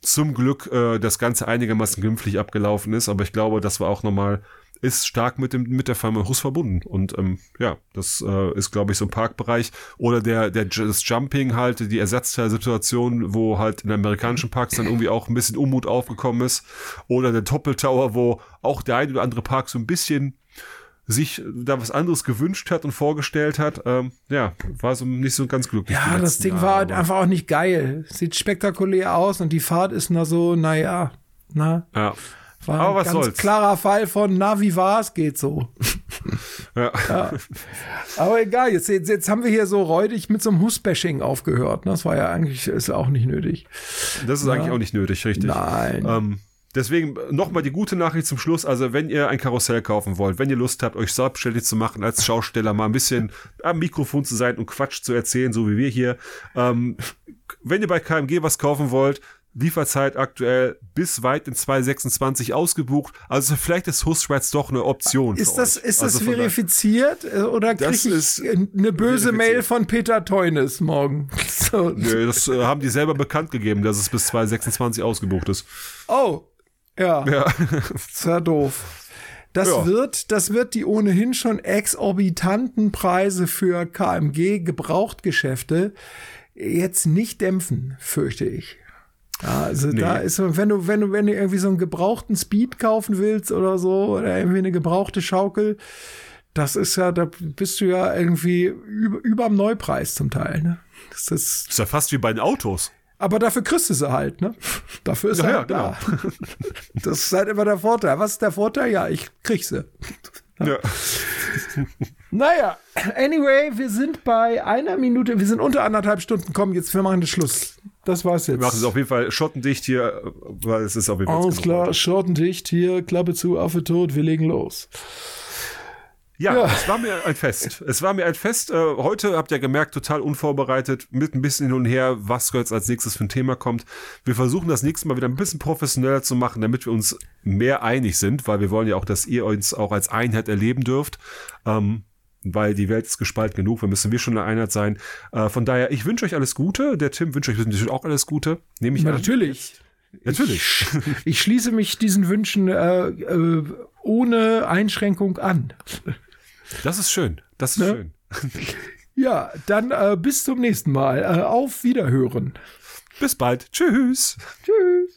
zum Glück äh, das Ganze einigermaßen glimpflich abgelaufen ist. Aber ich glaube, das war auch nochmal ist stark mit dem mit der Firma Hus verbunden und ähm, ja das äh, ist glaube ich so ein Parkbereich oder der der das Jumping halt die Ersatzteilsituation wo halt in amerikanischen Parks dann irgendwie auch ein bisschen Unmut aufgekommen ist oder der Doppeltower wo auch der ein oder andere Park so ein bisschen sich da was anderes gewünscht hat und vorgestellt hat, ähm, ja, war so nicht so ganz glücklich. Ja, das Ding Jahre, war halt einfach auch nicht geil. Sieht spektakulär aus und die Fahrt ist na so, naja, na. Ja. War Aber ein was ganz soll's. klarer Fall von, na, wie war's, geht so. Ja. ja. Aber egal, jetzt, jetzt, jetzt haben wir hier so räudig mit so einem Hus-Bashing aufgehört. Ne? Das war ja eigentlich, ist auch nicht nötig. Das ist ja. eigentlich auch nicht nötig, richtig. Nein. Ähm, Deswegen nochmal die gute Nachricht zum Schluss. Also, wenn ihr ein Karussell kaufen wollt, wenn ihr Lust habt, euch selbstständig zu machen, als Schausteller mal ein bisschen am Mikrofon zu sein und Quatsch zu erzählen, so wie wir hier. Ähm, wenn ihr bei KMG was kaufen wollt, Lieferzeit aktuell bis weit in 2026 ausgebucht. Also vielleicht ist Hustrats doch eine Option. Ist das, ist also das verifiziert äh, oder kriege ich eine böse Mail von Peter Teunis morgen? So. Nö, das äh, haben die selber bekannt gegeben, dass es bis 2026 ausgebucht ist. Oh, ja. Ja. Sehr doof. Das ja. wird, das wird die ohnehin schon exorbitanten Preise für KMG Gebrauchtgeschäfte jetzt nicht dämpfen, fürchte ich. Ja, also nee. da ist, wenn du, wenn du, wenn du irgendwie so einen gebrauchten Speed kaufen willst oder so, oder irgendwie eine gebrauchte Schaukel, das ist ja, da bist du ja irgendwie über, überm Neupreis zum Teil, ne? Das ist, das ist ja fast wie bei den Autos. Aber dafür kriegst du sie halt, ne? Dafür ist ja, halt ja, da. Genau. Das ist halt immer der Vorteil. Was ist der Vorteil? Ja, ich krieg sie. Ja. naja, anyway, wir sind bei einer Minute, wir sind unter anderthalb Stunden. Komm, jetzt, wir machen den Schluss. Das war's jetzt. Wir machen es auf jeden Fall schottendicht hier, weil es ist auf jeden Fall. Alles klar, schottendicht hier, Klappe zu, Affe tot, wir legen los. Ja, ja, es war mir ein Fest. Es war mir ein Fest. Äh, heute habt ihr gemerkt, total unvorbereitet, mit ein bisschen hin und her, was jetzt als nächstes für ein Thema kommt. Wir versuchen das nächste Mal wieder ein bisschen professioneller zu machen, damit wir uns mehr einig sind, weil wir wollen ja auch, dass ihr uns auch als Einheit erleben dürft. Ähm, weil die Welt ist gespalten genug, wir müssen wir schon eine Einheit sein. Äh, von daher, ich wünsche euch alles Gute. Der Tim wünscht euch natürlich auch alles Gute. Nehme ich Na, an. Natürlich. Natürlich. Ich, ich, schließe mich diesen Wünschen äh, äh, ohne Einschränkung an. Das ist schön. Das ist ne? schön. Ja, dann äh, bis zum nächsten Mal. Äh, auf Wiederhören. Bis bald. Tschüss. Tschüss.